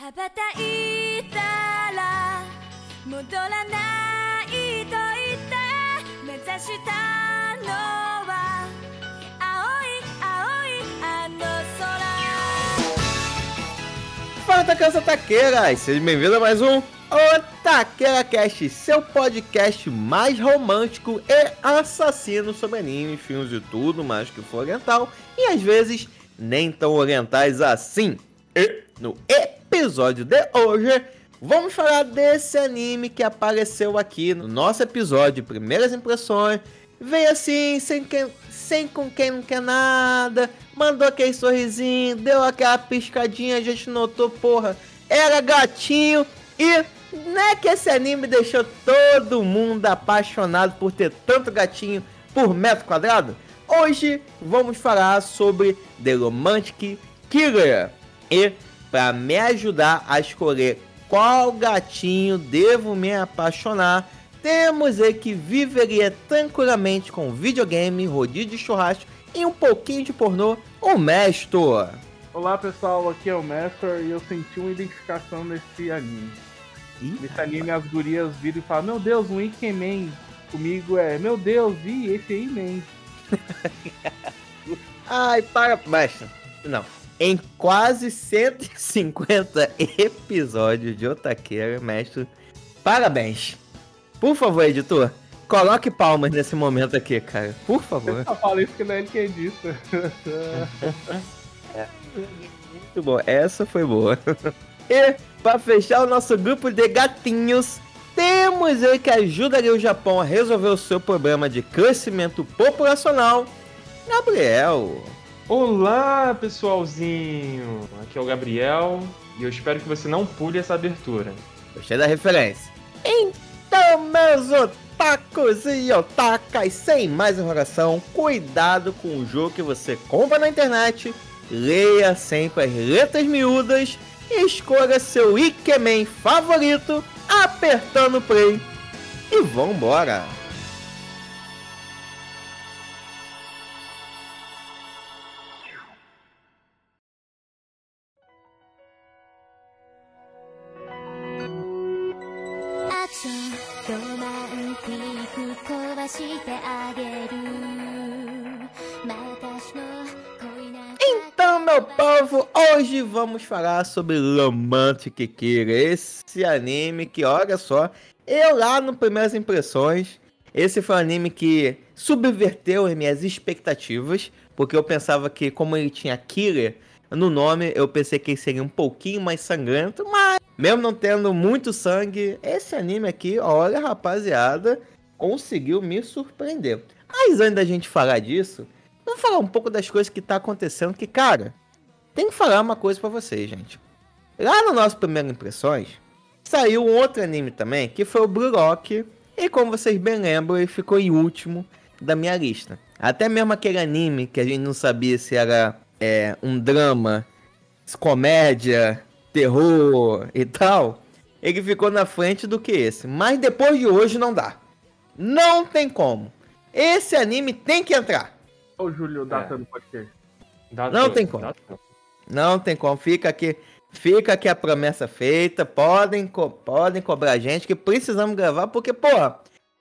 羽ばたいたら戻らないと言って目指したのは青い青いあの空 Fala, Taqueiras Taqueiras! Sejam bem-vindos a mais um Otaqueira Cast, seu podcast mais romântico e assassino sobre anime, filmes e tudo mais que for oriental, e às vezes nem tão orientais assim. E no Episódio de hoje, vamos falar desse anime que apareceu aqui no nosso episódio Primeiras Impressões. Veio assim, sem, que, sem com quem não quer nada, mandou aquele sorrisinho, deu aquela piscadinha, a gente notou, porra, era gatinho e não é que esse anime deixou todo mundo apaixonado por ter tanto gatinho por metro quadrado? Hoje vamos falar sobre The Romantic Killer. E para me ajudar a escolher qual gatinho devo me apaixonar, temos ele que viveria tranquilamente com videogame, rodízio de churrasco e um pouquinho de pornô, o Mestor. Olá pessoal, aqui é o Mestor e eu senti uma identificação nesse anime. Ih, Nesse anime as gurias viram e falam, meu Deus, um Ikemen. Comigo é, meu Deus, e esse aí man. Ai, para, mestre. Não. Em quase 150 episódios de Otaqueira, mestre, parabéns. Por favor, editor, coloque palmas nesse momento aqui, cara. Por favor. Eu só falo isso que não é ele quem disse. Muito bom, essa foi boa. E para fechar o nosso grupo de gatinhos, temos ele que ajudaria o Japão a resolver o seu problema de crescimento populacional, Gabriel. Olá, pessoalzinho! Aqui é o Gabriel e eu espero que você não pule essa abertura. Gostei da referência. Então, meus otakus e otakas, sem mais enrolação, cuidado com o jogo que você compra na internet, leia sempre as letras miúdas e escolha seu Ikemen favorito apertando play. E vambora!「ア vamos falar sobre Romantic Killer, esse anime que, olha só, eu lá no Primeiras Impressões, esse foi um anime que subverteu as minhas expectativas, porque eu pensava que, como ele tinha Killer no nome, eu pensei que ele seria um pouquinho mais sangrento, mas, mesmo não tendo muito sangue, esse anime aqui, olha, rapaziada, conseguiu me surpreender. Mas antes da gente falar disso, Vamos falar um pouco das coisas que tá acontecendo, que, cara, tem que falar uma coisa pra vocês, gente. Lá no nosso Primeiro Impressões, saiu um outro anime também, que foi o Blue Rock, e como vocês bem lembram, ele ficou em último da minha lista. Até mesmo aquele anime que a gente não sabia se era é, um drama, comédia, terror e tal, ele ficou na frente do que esse. Mas depois de hoje não dá. Não tem como. Esse anime tem que entrar. O Júlio datando o podcast. Dá Não tem como. Não tem como. Fica aqui, fica aqui a promessa feita. Podem, co- podem cobrar a gente que precisamos gravar, porque, pô,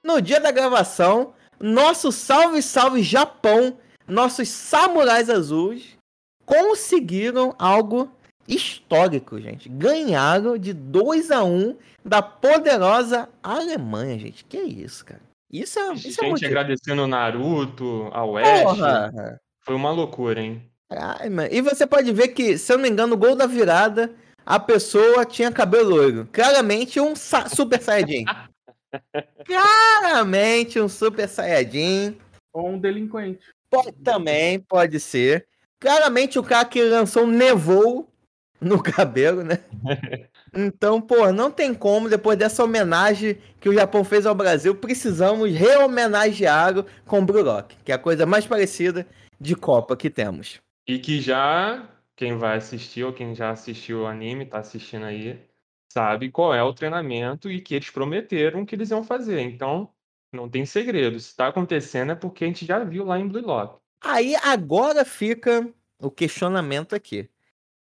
no dia da gravação, nosso salve, salve Japão, nossos samurais azuis conseguiram algo histórico, gente. Ganharam de 2 a 1 da poderosa Alemanha, gente. Que isso, cara? Isso é, isso é Gente muito... agradecendo o Naruto, ao Ash. Porra! Foi uma loucura, hein? Ai, mano. E você pode ver que, se eu não me engano, o gol da virada, a pessoa tinha cabelo loiro. Claramente um sa- Super Saiyajin. Claramente um Super Saiyajin. Ou um delinquente. Pode, também pode ser. Claramente o cara que lançou um nevou no cabelo, né? Então, pô, não tem como, depois dessa homenagem que o Japão fez ao Brasil, precisamos rehomenageá-lo com o Blue Rock, que é a coisa mais parecida de Copa que temos. E que já, quem vai assistir ou quem já assistiu o anime, tá assistindo aí, sabe qual é o treinamento e que eles prometeram que eles iam fazer. Então, não tem segredo. Se tá acontecendo é porque a gente já viu lá em Blue Lock. Aí agora fica o questionamento aqui.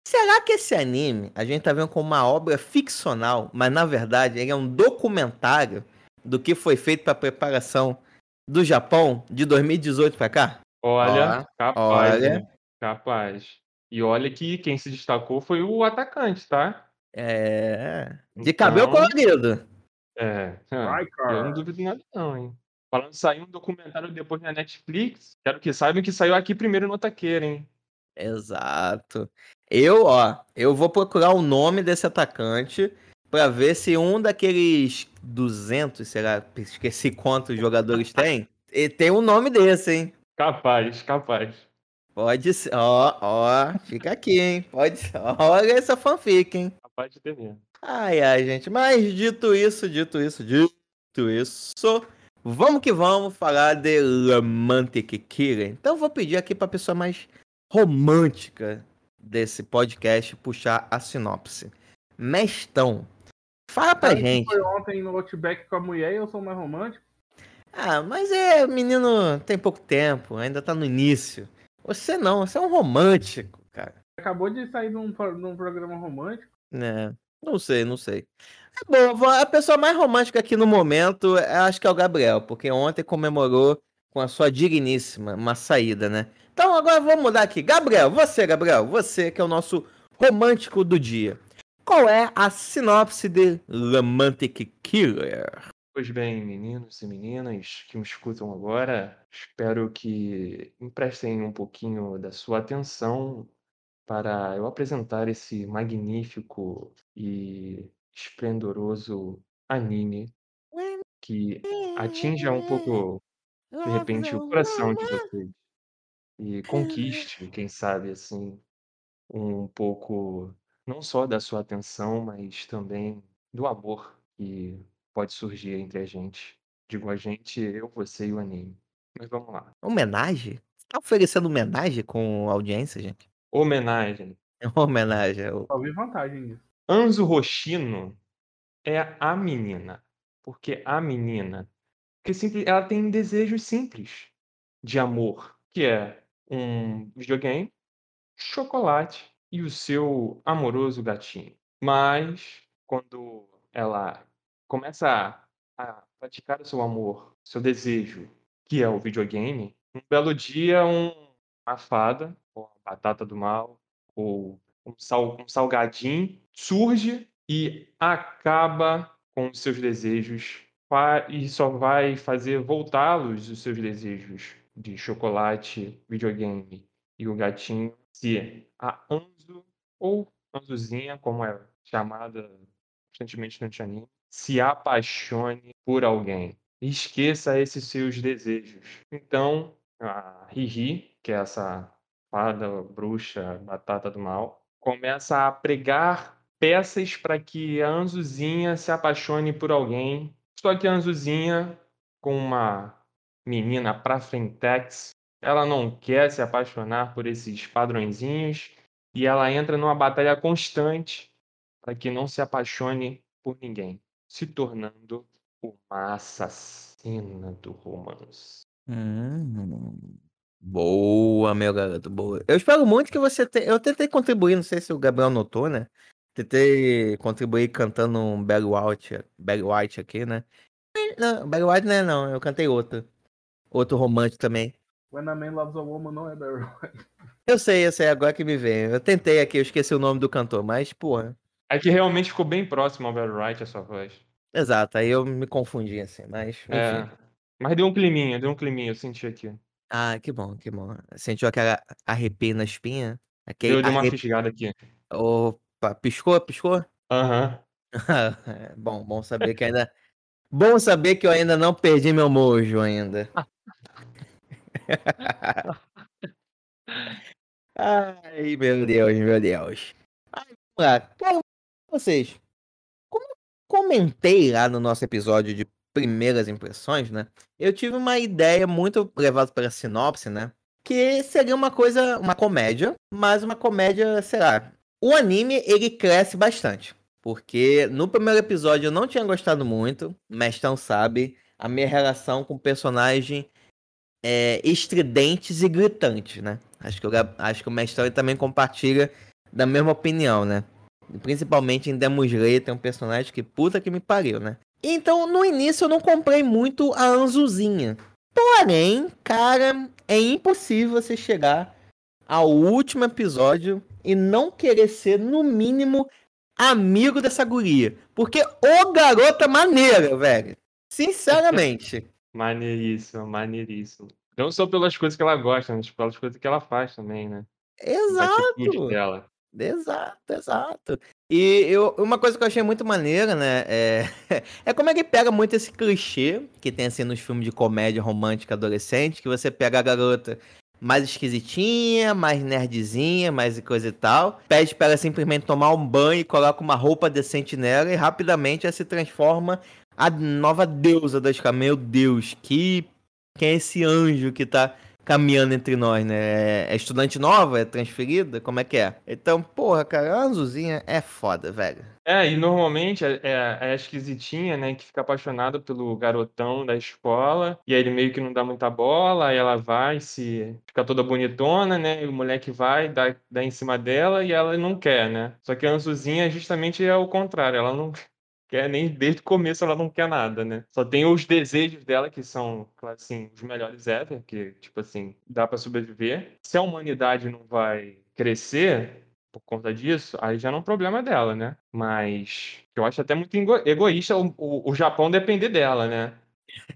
Será que esse anime a gente tá vendo como uma obra ficcional, mas na verdade ele é um documentário do que foi feito para preparação do Japão de 2018 para cá? Olha, Ó, capaz, olha. hein? Capaz. E olha que quem se destacou foi o atacante, tá? É. De cabelo Então, colorido. é. Vai, Eu cara. não duvido nada, não, hein? Falando sair um documentário depois na Netflix, quero que saibam que saiu aqui primeiro no Taqueira, hein? Exato. Eu, ó, eu vou procurar o nome desse atacante pra ver se um daqueles 200, será, esqueci quantos jogadores tem, e tem um nome desse, hein? Capaz, capaz. Pode ser, ó, ó, fica aqui, hein? Pode ser, olha essa fanfic, hein? Capaz de ter mesmo. Ai, ai, gente, mas dito isso, dito isso, dito isso, vamos que vamos falar de Romantic Killer. Então eu vou pedir aqui pra pessoa mais romântica desse podcast puxar a sinopse. Mestão, fala pra que gente. Foi ontem no Outback com a mulher e eu sou mais romântico. Ah, mas é, o menino tem pouco tempo, ainda tá no início. Você não, você é um romântico, cara. Acabou de sair de um, de um programa romântico. né? Não sei, não sei. É bom, a pessoa mais romântica aqui no momento, eu acho que é o Gabriel, porque ontem comemorou com a sua digníssima uma saída, né? Então agora vamos mudar aqui. Gabriel, você, Gabriel, você que é o nosso romântico do dia. Qual é a sinopse de Romantic Killer? Pois bem, meninos e meninas que me escutam agora, espero que emprestem um pouquinho da sua atenção para eu apresentar esse magnífico e esplendoroso anime que atinja um pouco, de repente, o coração de vocês e conquiste, quem sabe, assim, um pouco não só da sua atenção, mas também do amor que pode surgir entre a gente. Digo a gente, eu, você e o anime. Mas vamos lá. Homenagem? Tá oferecendo homenagem com audiência, gente? Homenagem. É uma homenagem. Só vi vantagem nisso. Anzo Hoshino é a menina. Porque a menina, porque simples, ela tem desejos simples de amor, que é um videogame, chocolate e o seu amoroso gatinho. Mas quando ela começa a, a praticar o seu amor, seu desejo, que é o videogame, um belo dia um, uma fada, ou a batata do mal, ou um, sal, um salgadinho surge e acaba com os seus desejos e só vai fazer voltá-los os seus desejos de chocolate, videogame e o gatinho se a Anzo ou Anzuzinha, como é chamada constantemente no anime, se apaixone por alguém. Esqueça esses seus desejos. Então, a Riri, que é essa fada, bruxa, batata do mal, começa a pregar peças para que a Anzuzinha se apaixone por alguém. Só que a Anzuzinha, com uma menina pra frentex, ela não quer se apaixonar por esses padrõezinhos e ela entra numa batalha constante para que não se apaixone por ninguém, se tornando uma assassina do romance. Hum, boa, meu garoto, boa. Eu espero muito que você tenha. Eu tentei contribuir, não sei se o Gabriel notou, né? Tentei contribuir cantando um Barry White, Barry White aqui, né? Não, Barry White não é não, eu cantei outro. Outro romântico também. When a Man Loves a Woman não é Barry White. Eu sei, eu sei, agora que me vem. Eu tentei aqui, eu esqueci o nome do cantor, mas, porra. É que realmente ficou bem próximo ao Barry Wright a sua voz. Exato, aí eu me confundi, assim, mas. É, mas deu um climinha, deu um climinha, eu senti aqui. Ah, que bom, que bom. Sentiu aquela arrepio na espinha? Aquele Deu, deu uma arrepio. fisgada aqui. Opa, piscou, piscou? Aham. É, bom, bom saber que ainda. Bom saber que eu ainda não perdi meu mojo ainda. Ai, meu Deus, meu Deus. Ai, vamos lá. Cara, vocês, como eu comentei lá no nosso episódio de primeiras impressões, né? Eu tive uma ideia muito levada pela sinopse, né? Que seria uma coisa, uma comédia, mas uma comédia, sei lá. O anime, ele cresce bastante. Porque no primeiro episódio eu não tinha gostado muito, Mestão sabe, a minha relação com o personagem é estridentes e gritantes, né? Acho que, Gab- acho que o Mestão ele também compartilha da mesma opinião, né? Principalmente em Slayer, tem um personagem que puta que me pariu, né? Então, no início eu não comprei muito a Anzuzinha. Porém, cara, é impossível você chegar ao último episódio e não querer ser, no mínimo, amigo dessa guria. Porque o garota maneira, velho. Sinceramente. Maneiríssimo, maneiríssimo. Não só pelas coisas que ela gosta, mas pelas coisas que ela faz também, né? Exato. dela. Exato, exato. E eu, uma coisa que eu achei muito maneira, né? É, é como é que pega muito esse clichê que tem assim nos filmes de comédia romântica adolescente, que você pega a garota mais esquisitinha, mais nerdzinha, mais coisa e tal, pede para ela simplesmente tomar um banho coloca uma roupa decente nela e rapidamente ela se transforma a nova deusa das. Meu Deus, que quem é esse anjo que tá caminhando entre nós, né? É estudante nova? É transferida? Como é que é? Então, porra, cara, a Anzuzinha é foda, velho. É, e normalmente é, é, é a esquisitinha, né, que fica apaixonada pelo garotão da escola, e aí ele meio que não dá muita bola, aí ela vai, se fica toda bonitona, né, e o moleque vai, dá, dá em cima dela, e ela não quer, né. Só que a Anzuzinha justamente é o contrário, ela não quer nem desde o começo ela não quer nada, né? Só tem os desejos dela que são, assim, os melhores ever, que tipo assim, dá pra sobreviver. Se a humanidade não vai crescer por conta disso, aí já não é um problema dela, né? Mas eu acho até muito ego- egoísta o, o, o Japão depender dela, né?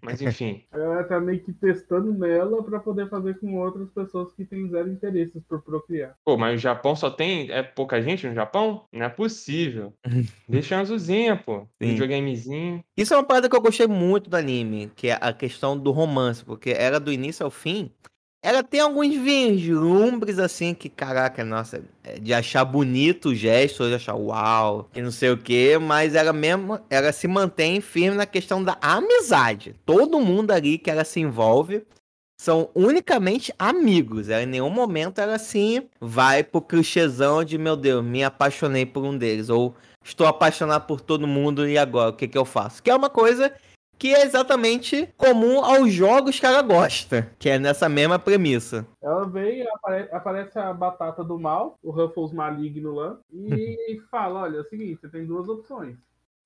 Mas enfim. Ela tá meio que testando nela pra poder fazer com outras pessoas que têm zero interesses por procriar. Pô, mas o Japão só tem. É pouca gente no Japão? Não é possível. Deixa a Azulzinha, pô. Sim. Videogamezinho. Isso é uma parada que eu gostei muito do anime, que é a questão do romance, porque ela do início ao fim, ela tem alguns vislumbres assim que, caraca, nossa, é de achar bonito o gesto, de achar uau, e não sei o que, mas ela mesmo, ela se mantém firme na questão da amizade. Todo mundo ali que ela se envolve são unicamente amigos. Ela em nenhum momento ela assim vai pro clichêzão de meu Deus, me apaixonei por um deles ou estou apaixonado por todo mundo e agora o que que eu faço? Que é uma coisa que é exatamente comum aos jogos que ela gosta, que é nessa mesma premissa. Ela vem, apare- aparece a batata do mal, o Ruffles maligno lá, e fala: olha, é o seguinte, você tem duas opções.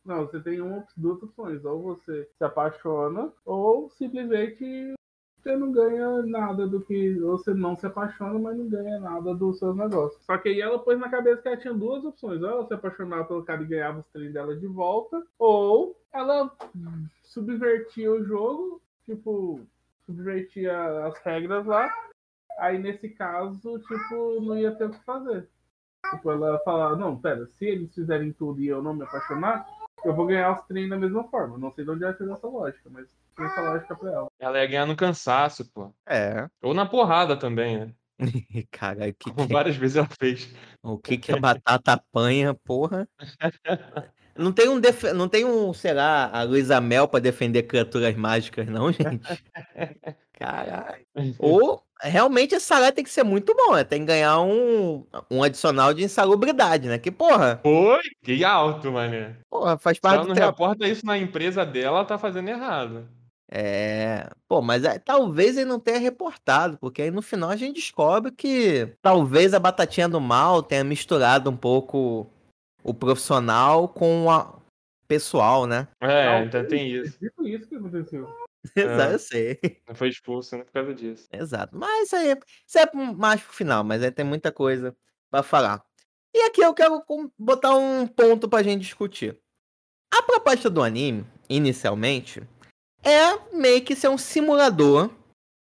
Não, você tem uma, duas opções. Ou você se apaixona, ou simplesmente você não ganha nada do que. Você não se apaixona, mas não ganha nada dos seus negócios. Só que aí ela pôs na cabeça que ela tinha duas opções. Ou ela se apaixonava pelo cara e ganhava os trem dela de volta, ou ela subvertia o jogo, tipo, subvertia as regras lá. Aí nesse caso, tipo, não ia ter o que fazer. Tipo, ela falar, não, pera, se eles fizerem tudo e eu não me apaixonar, eu vou ganhar os trem da mesma forma. Não sei de onde ela tirou essa lógica, mas essa lógica pra ela. Ela ia ganhar no cansaço, pô. É. Ou na porrada também, né? Cara, o que, Como que, várias vezes ela fez. o que que a batata apanha, porra? Não tem um, def... não tem um, sei lá, a Luísa Mel pra defender criaturas mágicas, não, gente? Caralho. Ou realmente esse salário tem que ser muito bom, né? Tem que ganhar um, um adicional de insalubridade, né? Que, porra, Foi? Que alto, mané. porra, faz Se parte ela do não tra- reporta isso na empresa dela, ela tá fazendo errado. É. Pô, mas é, talvez ele não tenha reportado, porque aí no final a gente descobre que talvez a batatinha do mal tenha misturado um pouco o profissional com o pessoal, né? É, ainda tem isso. sido isso que aconteceu. Exato, eu sei. Não foi expulso, né? Por causa disso. Exato. Mas isso aí, isso é mais pro final, mas aí tem muita coisa pra falar. E aqui eu quero botar um ponto pra gente discutir. A proposta do anime, inicialmente, é meio que ser um simulador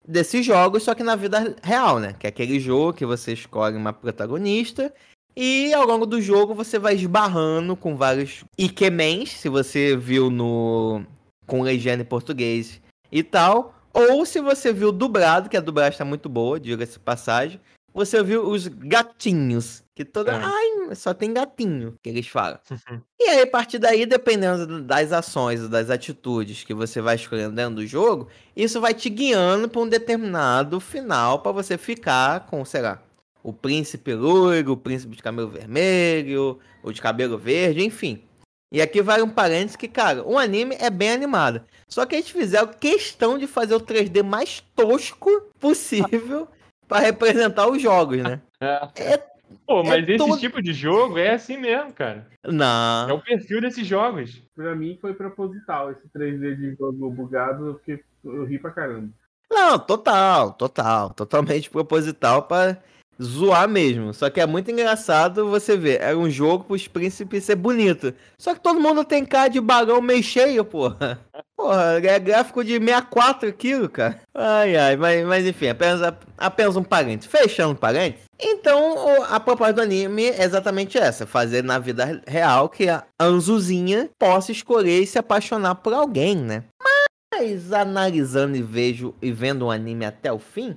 desses jogos, só que na vida real, né? Que é aquele jogo que você escolhe uma protagonista e ao longo do jogo você vai esbarrando com vários Ikemens, se você viu no com legenda em português e tal, ou se você viu dublado, que a dublagem tá muito boa, diga-se passagem, você viu os gatinhos, que toda, É. ai, só tem gatinho, que eles falam. E aí, a partir daí, dependendo das ações das atitudes que você vai escolhendo dentro do jogo, isso vai te guiando para um determinado final para você ficar com, sei lá, o príncipe loiro, o príncipe de cabelo vermelho, o de cabelo verde, enfim. E aqui vai um parênteses que, cara, o anime é bem animado. Só que eles fizeram questão de fazer o 3D mais tosco possível para representar os jogos, né? É. Pô, mas É esse todo- tipo de jogo é assim mesmo, cara. É Não. o perfil desses jogos. Pra mim foi proposital esse 3D de jogo bugado, porque eu ri pra caramba. Não, total, total. Totalmente proposital pra zoar mesmo. Só que é muito engraçado você ver. Era um jogo pros príncipes ser bonito. Só que todo mundo tem cara de bagão meio cheio, porra. Porra, é gráfico de 64 quilos, cara. Ai, ai, mas, mas enfim, apenas, apenas um parênteses. Fechando um parênteses. Então, a proposta do anime é exatamente essa: fazer na vida real que a Anzuzinha possa escolher e se apaixonar por alguém, né? Mas analisando e vejo e vendo o anime até o fim,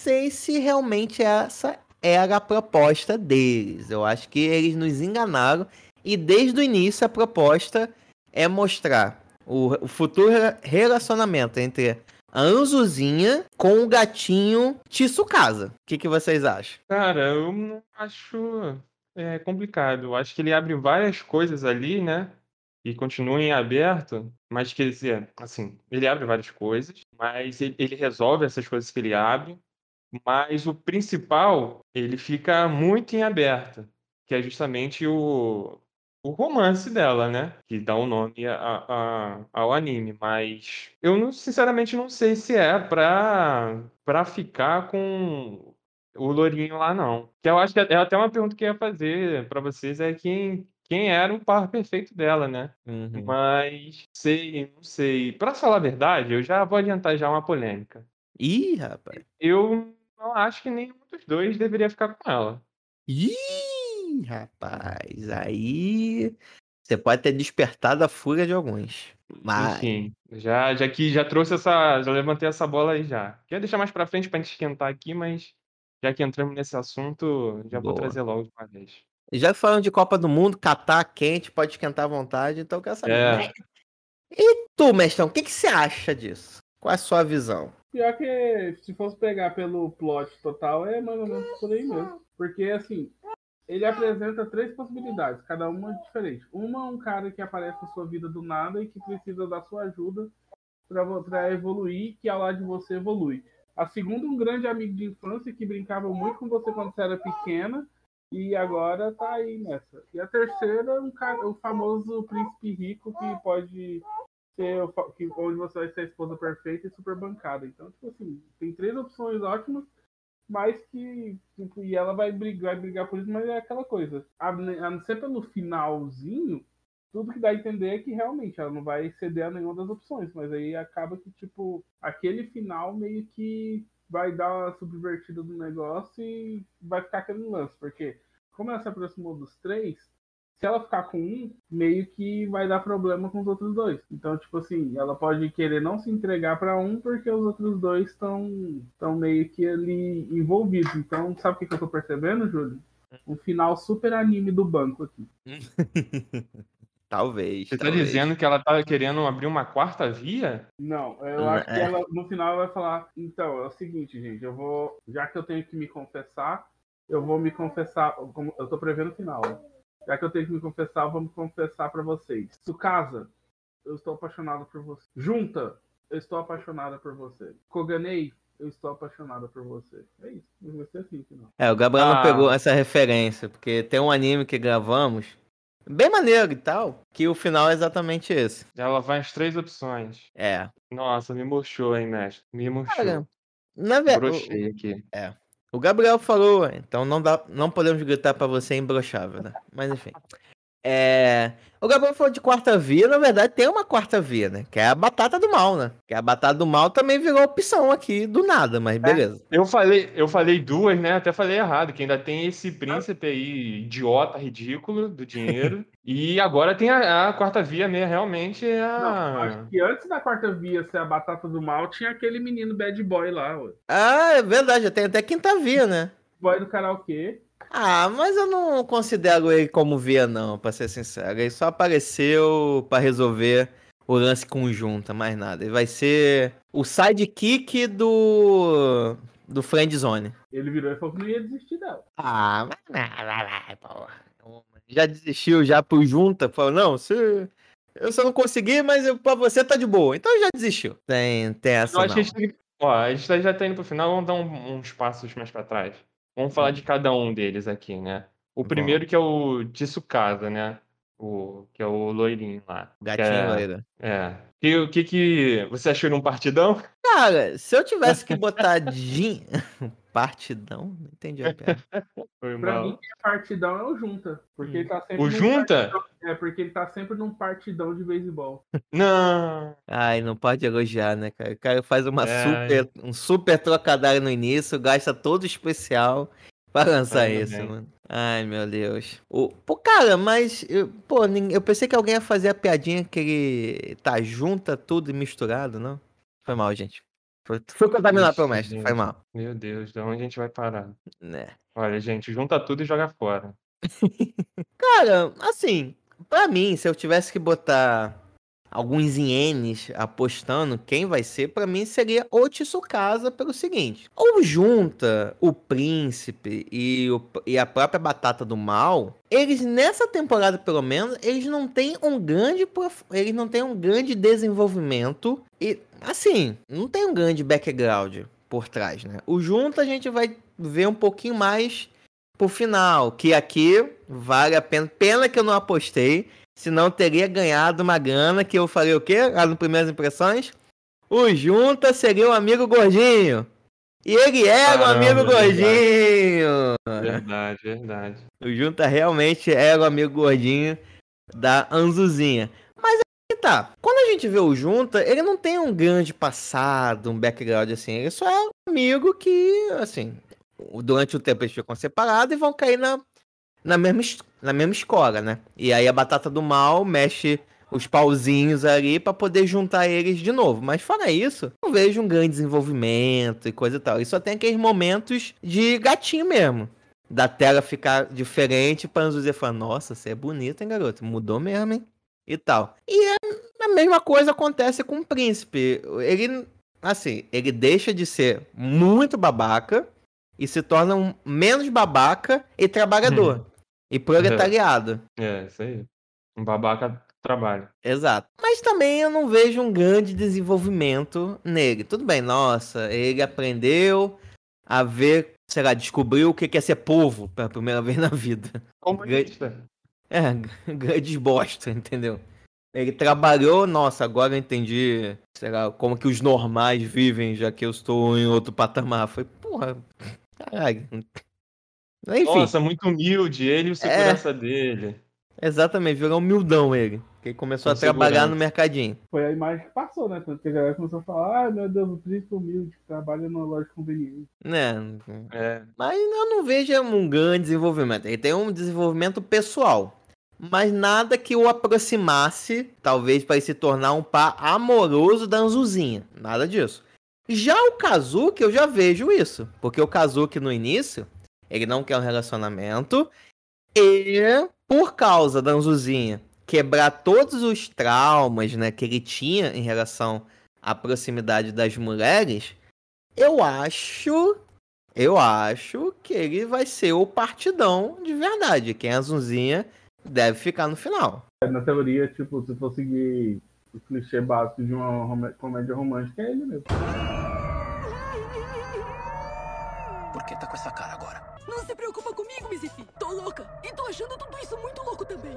sei se realmente essa era a proposta deles. Eu acho que eles nos enganaram e desde o início a proposta é mostrar o, o futuro relacionamento entre a Anzuzinha com o gatinho Tsukasa. O que, que vocês acham? Cara, eu acho é, complicado. Eu acho que ele abre várias coisas ali, né? E continua em aberto. Mas quer dizer, assim, ele abre várias coisas, mas ele, ele resolve essas coisas que ele abre. Mas o principal, ele fica muito em aberto, que é justamente o, o romance dela, né? Que dá o nome a- a- ao anime. Mas eu não, sinceramente não sei se é pra, pra ficar com o Lourinho lá, não. Que eu acho que é é até uma pergunta que eu ia fazer pra vocês, é quem, quem era o par perfeito dela, né? Mas sei, não sei. Pra falar a verdade, eu já vou adiantar já uma polêmica. Ih, rapaz. Eu não acho que nenhum dos dois deveria ficar com ela. Ih, rapaz. Aí você pode ter despertado a fúria de alguns. Mas. Enfim, já, já que já trouxe essa, já levantei essa bola aí já. Queria deixar mais pra frente pra gente esquentar aqui, mas já que entramos nesse assunto, já vou Boa. trazer logo de uma vez. Já que falando de Copa do Mundo, Catar quente, pode esquentar à vontade, então eu quero saber. É. E tu, mestrão, o que, que você acha disso? Qual é a sua visão? Pior que se fosse pegar pelo plot total, é mais ou menos por aí mesmo. Porque assim, ele apresenta três possibilidades, cada uma diferente. Uma é um cara que aparece na sua vida do nada e que precisa da sua ajuda para evoluir, que ao lado de você evolui. A segunda, um grande amigo de infância que brincava muito com você quando você era pequena e agora tá aí nessa. E a terceira, um cara, o famoso príncipe rico que pode que- onde você vai ser a esposa perfeita e super bancada. Então, tipo assim, tem três opções ótimas, mas que. tipo, e ela vai brigar, vai brigar por isso, mas é aquela coisa. A, a não ser pelo finalzinho, tudo que dá a entender é que realmente ela não vai ceder a nenhuma das opções. Mas aí acaba que, tipo, aquele final meio que vai dar uma subvertida do negócio e vai ficar aquele lance. Porque, como ela se aproximou dos três, se ela ficar com um, meio que vai dar problema com os outros dois. Então, tipo assim, ela pode querer não se entregar pra um porque os outros dois estão estão meio que ali envolvidos. Então, sabe o que, que eu tô percebendo, Júlio? Um final super anime do banco aqui. Talvez. Você tá talvez. dizendo que ela tá querendo abrir uma quarta via? Não, eu acho que é. ela no final ela vai falar, então, é o seguinte, gente, eu vou, já que eu tenho que me confessar, eu vou me confessar, eu tô prevendo o final. Já que eu tenho que me confessar, me confessar pra vocês. Tsukasa, eu estou apaixonado por você. Junta, eu estou apaixonada por você. Koganei, eu estou apaixonada por você. É isso, vai ser assim o final. É, o Gabriel não Ah. pegou essa referência, porque tem um anime que gravamos, bem maneiro e tal, que o final é exatamente esse. Ela vai as três opções. É. Nossa, me murchou, hein, mestre? Me murchou. Cara, na verdade, Brochei aqui. O Gabriel falou, então não dá, não podemos gritar pra você imbrochável, né? Mas enfim. É, o Gabriel falou de quarta via, na verdade tem uma quarta via, né? Que é a batata do mal, né? Que a batata do mal também virou opção aqui do nada, mas beleza. Eu falei, eu falei duas, né? Até falei errado, que ainda tem esse príncipe aí, idiota, ridículo, do dinheiro. e agora tem a, a quarta via mesmo, realmente é Não, a. acho que antes da quarta via ser a batata do mal, tinha aquele menino bad boy lá, ué. Ah, é verdade, tem até quinta via, né? Boy do karaokê. Ah, mas eu não considero ele como via, não, pra ser sincero. Ele só apareceu pra resolver o lance conjunta, mais nada. Ele vai ser o sidekick do. do Friendzone. Ele virou e falou que não ia desistir dela. Ah, mas vai, vai, vai, porra. Já desistiu já pro junta, falou, não, se. Eu só não consegui, mas eu, pra você tá de boa. Então já desistiu. Tem, tem essa Eu acho não. que a gente, ó, a gente já tá indo pro final, vamos dar um- uns passos mais pra trás. Vamos falar de cada um deles aqui, né? O Vamos. primeiro que é o Tsukasa, né? O, que é o loirinho lá. Gatinho é, loiro. é. E o que que você achou num partidão? Cara, se eu tivesse que botar Jin. Partidão? Não entendi a piada. Foi Pra mal. mim, quem é partidão é o Junta. Porque ele tá sempre O num Junta? partidão- É, porque ele tá sempre num partidão de beisebol. Não. Ai, não pode elogiar, né, cara? O cara faz uma É. super, um super trocadilho no início, gasta todo especial pra lançar isso, bem. mano. Ai, meu Deus. O, pô, cara, mas, eu, pô, eu pensei que alguém ia fazer a piadinha que ele tá junta tudo e misturado, não? Foi mal, gente. Foi, foi contaminado Ixi, pelo mestre, foi gente. mal. Meu Deus, de onde a gente vai parar? Né. Olha, gente, junta tudo e joga fora. Cara, assim, pra mim, se eu tivesse que botar alguns ienes apostando quem vai ser, pra mim seria o Tsukasa pelo seguinte: ou junta o príncipe e, o- e a própria batata do mal, eles nessa temporada pelo menos, eles não têm um grande prof- eles não têm um grande desenvolvimento e assim, não tem um grande background por trás, né? O junta a gente vai ver um pouquinho mais pro final, que aqui vale a pena. Pena que eu não apostei, senão teria ganhado uma grana que eu falei o quê? Lá no Primeiras Impressões? O Junta seria o amigo gordinho. E ele era o Caramba, amigo gordinho. Verdade, verdade. O Junta realmente era o amigo gordinho da Anzuzinha. Tá. Quando a gente vê o Junta, ele não tem um grande passado, um background assim. Ele só é um amigo que, assim, durante o tempo eles ficam separados e vão cair na, na, mesma, es- na mesma escola, né? E aí a batata do mal mexe os pauzinhos ali pra poder juntar eles de novo. Mas fora isso, não vejo um grande desenvolvimento e coisa e tal. E só tem aqueles momentos de gatinho mesmo da tela ficar diferente pra Anzuzia falar, nossa, você é bonita, hein, garoto? Mudou mesmo, hein? E tal. E é- a mesma coisa acontece com o príncipe. Ele, assim, ele deixa de ser muito babaca e se torna um menos babaca e trabalhador. E proletariado. É, isso aí. Um babaca trabalha. Exato. Mas também eu não vejo um grande desenvolvimento nele. Tudo bem, nossa, ele aprendeu a ver, sei lá, descobriu o que que é ser povo pela primeira vez na vida. Comunista. É, grande bosta, entendeu? Ele trabalhou, nossa, agora eu entendi, sei lá, como que os normais vivem, já que eu estou em outro patamar. Foi, porra, caralho. Enfim, Nossa, muito humilde. Ele e o segurança dele. exatamente, virou humildão ele. Que ele começou Com a trabalhar segurança. no mercadinho. Foi a imagem que passou, né? Tanto que a galera começou a falar, ai meu Deus, o príncipe humilde que trabalha numa loja de conveniência. Né? É. Mas eu não vejo um grande desenvolvimento. Ele tem um desenvolvimento pessoal. Mas nada que o aproximasse, talvez, para ele se tornar um par amoroso da Anzuzinha. Nada disso. Já o Kazuki, eu já vejo isso. Porque o Kazuki, no início, ele não quer um relacionamento. E, por causa da Anzuzinha quebrar todos os traumas né, que ele tinha em relação à proximidade das mulheres, eu acho eu acho que ele vai ser o partidão de verdade. Quem é a Zunzinha deve ficar no final. Na teoria, tipo, se for seguir o clichê básico de uma rom- comédia romântica, é ele mesmo. Por que tá com essa cara agora? Não se preocupa comigo, Mizifi. Tô louca. E tô achando tudo isso muito louco também.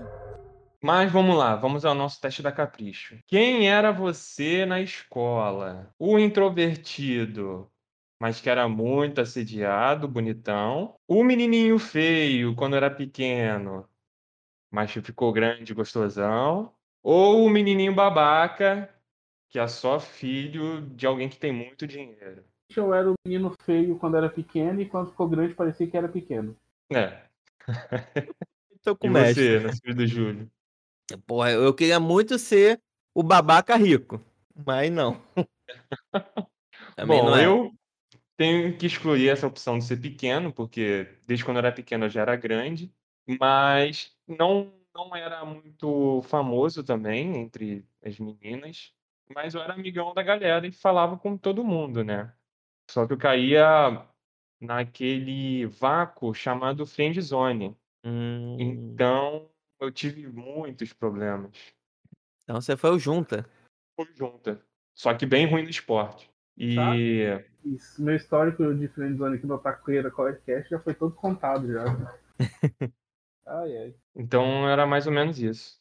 Mas vamos lá, vamos ao nosso teste da capricho. Quem era você na escola? O introvertido, mas que era muito assediado, bonitão. O menininho feio quando era pequeno, mas que ficou grande, gostosão. Ou o menininho babaca, que é só filho de alguém que tem muito dinheiro. Eu era o menino feio quando era pequeno e quando ficou grande parecia que era pequeno. É. Tô com E mestre. você, filho do Júlio? Porra, eu queria muito ser o babaca rico. Mas não. Bom, não é. eu tenho que excluir essa opção de ser pequeno, porque desde quando eu era pequeno eu já era grande, mas não, não era muito famoso também entre as meninas, mas eu era amigão da galera e falava com todo mundo, né? Só que eu caía naquele vácuo chamado friend zone. Hum, Então eu tive muitos problemas. então você foi o junta. Foi junta. Só que bem ruim no esporte. E Isso, meu histórico de friendzone aqui no Otakueira Podcast já foi todo contado já. ai, ai. então era mais ou menos isso.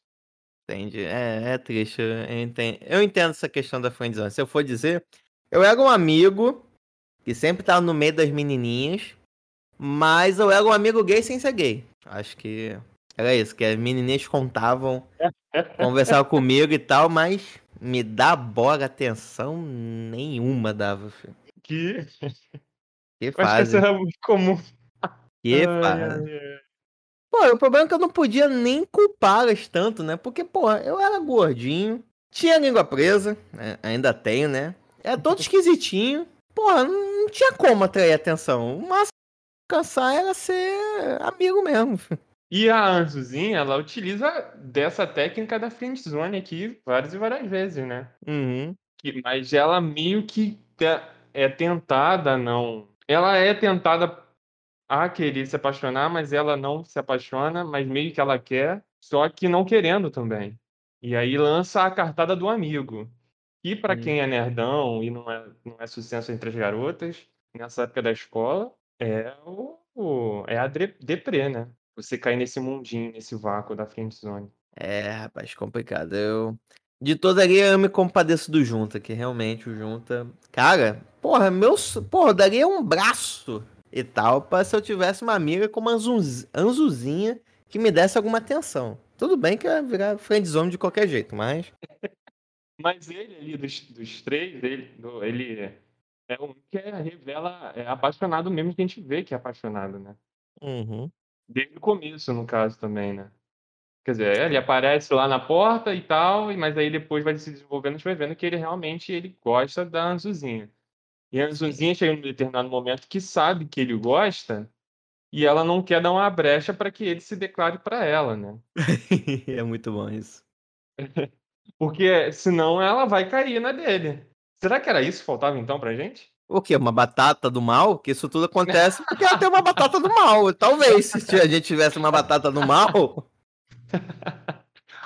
Entendi. É, é triste. Eu entendo, eu entendo essa questão da friendzone. Se eu for dizer, eu era um amigo que sempre tava no meio das menininhas, mas eu era um amigo gay sem ser gay. Acho que era isso, que as menininhas contavam, conversavam comigo e tal, mas me dá bola atenção nenhuma dava, filho. Que Que eu acho que fase, era muito comum. que fase. ai, ai. Pô, o problema é que eu não podia nem culpá-las tanto, né? Porque, porra, eu era gordinho, tinha a língua presa, né? ainda tenho, né? Era todo esquisitinho. Porra, não tinha como atrair atenção. O máximo que cansar era ser amigo mesmo. filho. E a Anzuzinha, ela utiliza dessa técnica da friendzone aqui várias e várias vezes, né? Uhum. Que- Mas ela meio que é tentada não. Ela é tentada a querer se apaixonar, mas ela não se apaixona, mas meio que ela quer, só que não querendo também. E aí lança a cartada do amigo. E para Hum. quem é nerdão e não é, não é sucesso entre as garotas, nessa época da escola, é, o, o- é a deprê, né? Você cair nesse mundinho, nesse vácuo da friendzone. É, rapaz, complicado. Eu. De toda ali eu me compadeço do Junta, que realmente o Junta. Cara, porra, meu. so- Porra, eu daria um braço e tal pra se eu tivesse uma amiga como a Anzuz- Anzuzinha que me desse alguma atenção. Tudo bem que eu ia virar friendzone de qualquer jeito, mas. Mas ele ali, dos, dos três, ele, do- ele é um que é- revela, é apaixonado mesmo, que a gente vê que é apaixonado, né? Uhum. Desde o começo, no caso, também, né? Quer dizer, ele aparece lá na porta e tal, e- mas aí depois vai se desenvolvendo, a gente vai vendo que ele realmente ele gosta da Anzuzinha. E a Anzuzinha chega num determinado momento que sabe que ele gosta, e ela não quer dar uma brecha para que ele se declare para ela, né? é muito bom isso. Porque senão ela vai cair na dele. Será que era isso que faltava então pra gente? O quê? Uma batata do mal? Que isso tudo acontece porque ela tem uma batata do mal. Talvez, se a gente tivesse uma batata do mal.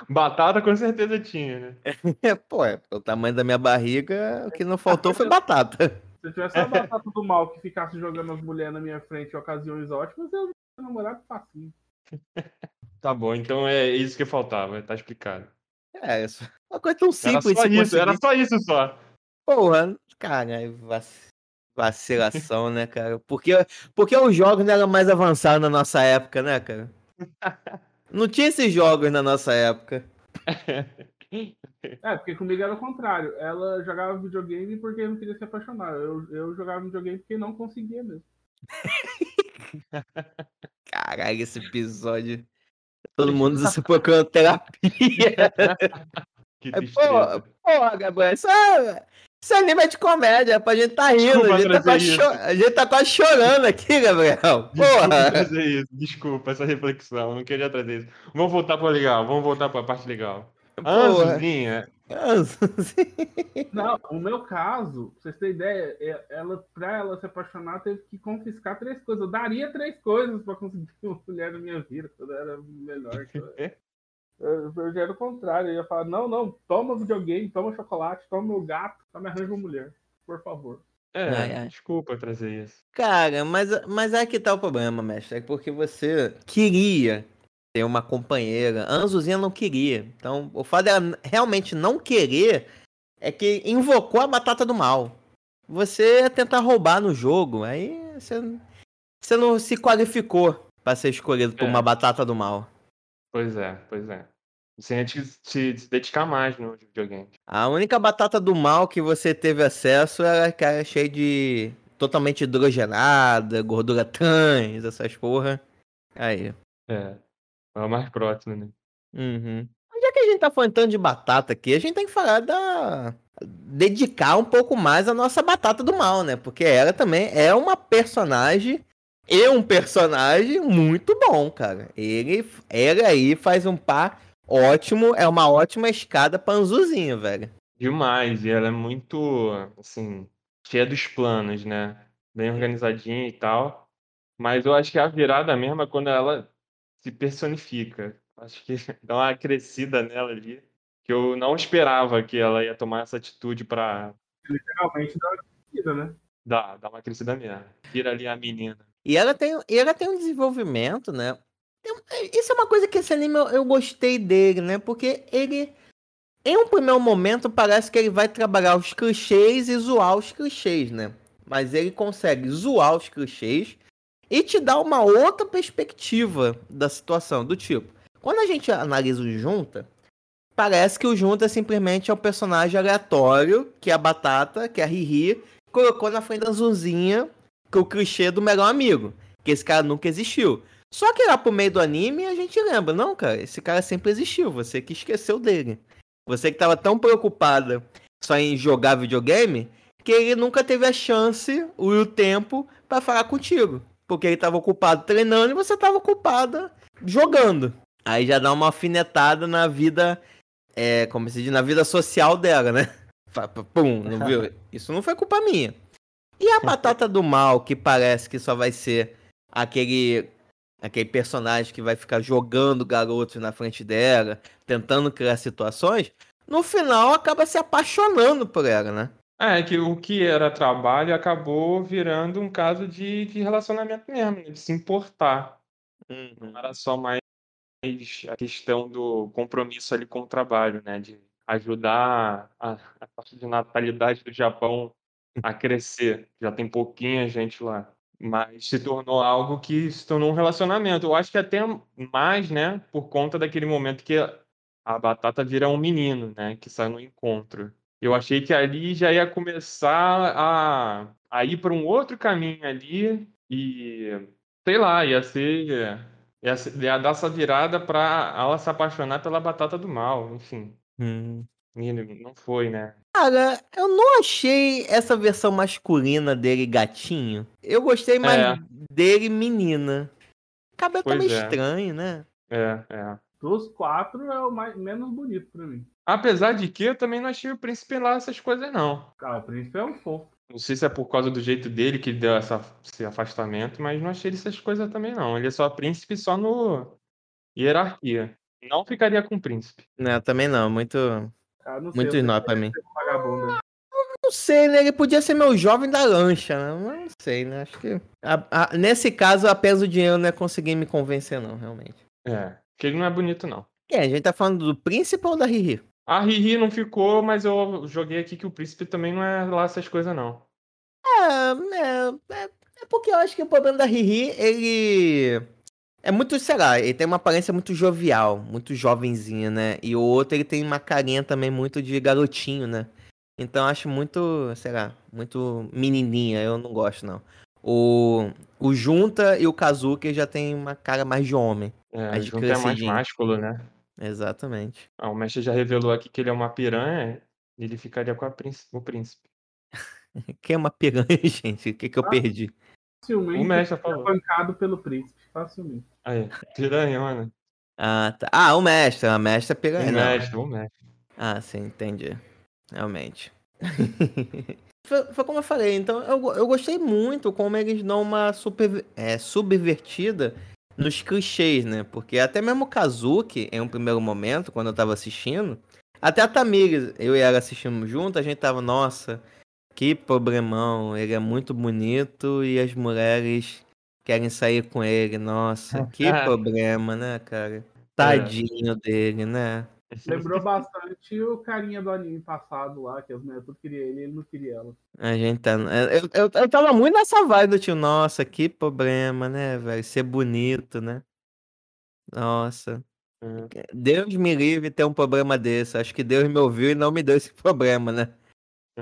Batata com certeza tinha, né? É, pô, é, o tamanho da minha barriga, o que não faltou foi batata. Se eu tivesse uma batata do mal que ficasse jogando as mulheres na minha frente em ocasiões ótimas, eu ia namorar facinho. Tá bom, então é isso que faltava, tá explicado. É, isso. Uma coisa tão Era simples só de isso, era só isso só. Porra, cara, vacilação, né, cara? Porque, porque os jogos não eram mais avançados na nossa época, né, cara? Não tinha esses jogos na nossa época. É, porque comigo era o contrário. Ela jogava videogame porque não queria se apaixonar. Eu, eu jogava videogame porque não conseguia mesmo. Caralho, esse episódio. Todo mundo se procurando terapia. Que Aí. Pô, porra, Gabriel, isso é, é anime de comédia, pra gente tá rindo. Desculpa A gente tá, cho- a gente tá quase chorando aqui, Gabriel. Desculpa Porra. trazer isso, desculpa essa reflexão, não queria trazer isso. Vamos voltar pro legal, vamos voltar pra parte legal. A. Anzuzinha, Não, o meu caso, pra vocês terem ideia, é- ela, pra ela se apaixonar, teve que confiscar três coisas. Eu daria três coisas pra conseguir uma mulher na minha vida, quando era melhor. Eu, eu já era o contrário, eu ia falar, não, não, toma videogame, toma chocolate, toma meu gato, só me arranja uma mulher, por favor. é, Ai, ai. desculpa trazer isso. Cara, mas, mas é que tá o problema, mestre. É porque você queria ter uma companheira. A Anzuzinha não queria. Então, o fato dela realmente não querer é que invocou a batata do mal. Você ia tentar roubar no jogo, aí você, você não se qualificou pra ser escolhido por É. uma batata do mal. Pois é, pois é. Você tinha que se, se dedicar mais no videogame. A única batata do mal que você teve acesso era aquela cheia de. totalmente hidrogenada, gordura trans, essas porra. Aí. É, é o mais próximo, né? Uhum. Já que a gente tá falando tanto de batata aqui, a gente tem que falar da. dedicar um pouco mais a nossa batata do mal, né? Porque ela também é uma personagem. E um personagem muito bom, cara. Ele, ele aí faz um par ótimo, é uma ótima escada pra Anzuzinho, velho. Demais, e ela é muito, assim, cheia dos planos, né? Bem organizadinha e tal. Mas eu acho que a virada mesmo é quando ela se personifica. Acho que dá uma crescida nela ali, que eu não esperava que ela ia tomar essa atitude pra. Literalmente, dá- crescida, né? Dá, dá uma crescida mesmo. Vira ali a menina. E ela tem, e ela tem um desenvolvimento, né? Tem- Isso é uma coisa que esse anime eu, eu gostei dele, né? Porque ele, em um primeiro momento, parece que ele vai trabalhar os clichês e zoar os clichês, né? Mas ele consegue zoar os clichês e te dar uma outra perspectiva da situação. Do tipo, quando a gente analisa o Junta, parece que o Junta simplesmente é um personagem aleatório, que é a Batata, que é a Riri, colocou na frente da Zunzinha o clichê do melhor amigo. Que esse cara nunca existiu. Só que lá pro meio do anime a gente lembra, não, cara, esse cara sempre existiu, você que esqueceu dele. Você que tava tão preocupada só em jogar videogame, que ele nunca teve a chance e o tempo pra falar contigo. Porque ele tava ocupado treinando e você tava ocupada jogando. Aí já dá uma alfinetada na vida, é, como se diz, na vida social dela, né? Pum, não viu? Isso não foi culpa minha. E a batata do mal, que parece que só vai ser aquele aquele personagem que vai ficar jogando garotos na frente dela, tentando criar situações, no final acaba se apaixonando por ela, né? É, que o que era trabalho acabou virando um caso de, de relacionamento mesmo? De se importar. Não era só mais a questão do compromisso ali com o trabalho, né? De ajudar a, a taxa de natalidade do Japão a crescer. Já tem pouquinha gente lá. Mas se tornou algo que se tornou um relacionamento. Eu acho que até mais, né? Por conta daquele momento que a Batata vira um menino, né? Que sai no encontro. Eu achei que ali já ia começar a, a ir para um outro caminho ali e, sei lá, ia ser. Ia, ser- ia dar essa virada para ela se apaixonar pela batata do mal, enfim. E não foi, né? Cara, eu não achei essa versão masculina dele gatinho. Eu gostei mais É. dele menina. O cabelo tá Pois meio é. estranho, né? É, é. Dos quatro é o mais, menos bonito pra mim. Apesar de que eu também não achei o príncipe lá essas coisas, não. Cara, o príncipe é um fofo. Não sei se é por causa do jeito dele que deu essa, esse afastamento, mas não achei ele essas coisas também, não. Ele é só príncipe só no hierarquia. Não ficaria com o príncipe. Não, também não. Muito, Cara, não sei, muito sei pra mim. é vagabundo. Não sei, né? Ele podia ser meu jovem da lancha, né? Mas Não sei, né? Acho que. a- a- nesse caso, apenas o dinheiro não é conseguir me convencer, não, realmente. É, que ele não é bonito, não. Quem? A gente tá falando do príncipe ou da Riri? A Riri não ficou, mas eu joguei aqui que o príncipe também não é lá essas coisas, não. É, é, é, é porque eu acho que o problema da Riri, ele. É muito, sei lá, ele tem uma aparência muito jovial, muito jovenzinha, né? E o outro, ele tem uma carinha também muito de garotinho, né? Então acho muito, sei lá, muito menininha, eu não gosto, não. O, o Junta e o Kazuki já tem uma cara mais de homem. É, Mais junto é mais másculo, né? Exatamente. Ah, o mestre já revelou aqui que ele é uma piranha, ele ficaria com a príncipe, o príncipe. Quem é uma piranha, gente? O que, que eu Ah. perdi? Facilmente O mestre é falou. pancado pelo príncipe. Facilmente. Aí, piranhona. Ah, tá. Ah, o mestre. A mestre é piranha. O mestre, o mestre. Ah, sim, entendi. Realmente. foi, foi como eu falei, então eu, eu gostei muito como eles dão uma super, é, subvertida nos clichês, né? Porque até mesmo o Kazuki, em um primeiro momento, quando eu tava assistindo, até a Tamires, eu e ela assistindo junto, a gente tava, nossa, que problemão, ele é muito bonito e as mulheres querem sair com ele, nossa, que É. problema, né, cara? Tadinho dele, né? Lembrou bastante o carinha do anime passado lá, que as mulheres tudo queriam ele e ele não queria ela. A gente tá. Eu, eu, eu tava muito nessa vibe do tio. Nossa, que problema, né, velho? Ser bonito, né? Nossa. É. Deus me livre de ter um problema desse. Acho que Deus me ouviu e não me deu esse problema, né?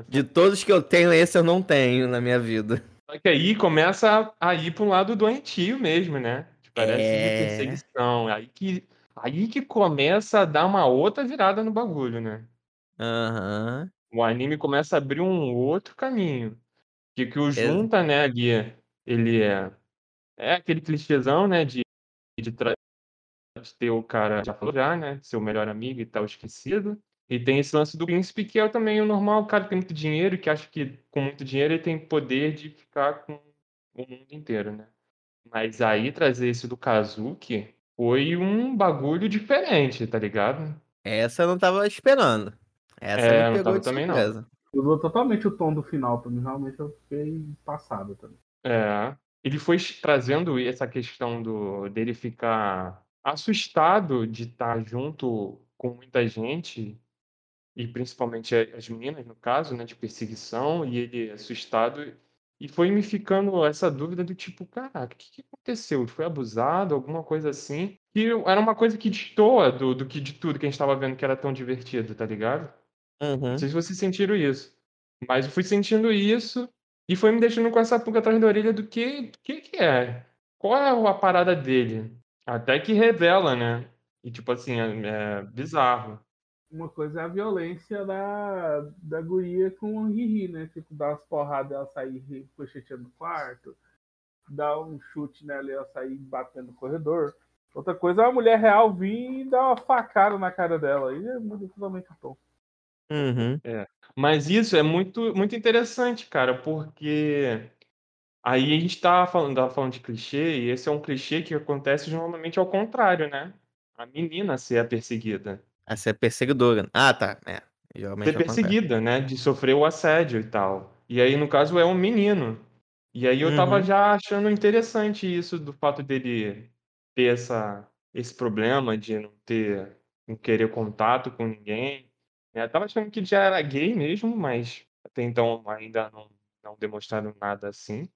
De todos que eu tenho, esse eu não tenho na minha vida. Só que aí começa a, a ir para um lado doentio mesmo, né? Parece É. de perseguição. Aí que, aí que começa a dar uma outra virada no bagulho, né? Aham. O anime começa a abrir um outro caminho. Que, que o junta, né, ali, ele é, é aquele clichêzão, né, de, de, de ter o cara, já falou já, né, ser o melhor amigo e tal, esquecido. E tem esse lance do príncipe, que é também o normal, o cara que tem muito dinheiro, que acha que com muito dinheiro ele tem poder de ficar com o mundo inteiro, né. Mas aí trazer esse do Kazuki foi um bagulho diferente, tá ligado? Essa eu não tava esperando. Essa É, me não pegou tava de também não. surpresa. Mudou totalmente o tom do final pra mim. Realmente eu fiquei passado também. É. Ele foi trazendo essa questão do, dele ficar assustado de estar junto com muita gente, e principalmente as meninas, no caso, né, de perseguição, e ele assustado. E foi me ficando essa dúvida do tipo, caraca, o que, que aconteceu? Foi abusado, alguma coisa assim? E era uma coisa que destoa do, do que de tudo que a gente estava vendo que era tão divertido, tá ligado? Uhum. Não sei se vocês sentiram isso. Mas eu fui sentindo isso e foi me deixando com essa pulga atrás da orelha do que, do que que é. Qual é a parada dele? Até que revela, né? E tipo assim, é, é bizarro. Uma coisa é a violência da, da guria com o Riri, né? Tipo, dar umas porradas ela sair ricocheteando no quarto, dar um chute nela e ela sair batendo no corredor. Outra coisa é a mulher real vir e dar uma facada na cara dela. Aí muda totalmente o tom. Uhum. Mas isso é muito, muito interessante, cara, porque aí a gente tá falando, tava falando de clichê, e esse é um clichê que acontece normalmente ao contrário, né? A menina ser a perseguida. Essa é perseguidora. Ah, tá. É. Geralmente Ser acontece. perseguida, né? De sofrer o assédio e tal. E aí, no caso, é um menino. E aí eu tava Uhum. já achando interessante isso do fato dele ter essa, esse problema de não ter, não querer contato com ninguém. né? Eu tava achando que ele já era gay mesmo, mas até então ainda não, não demonstraram nada assim.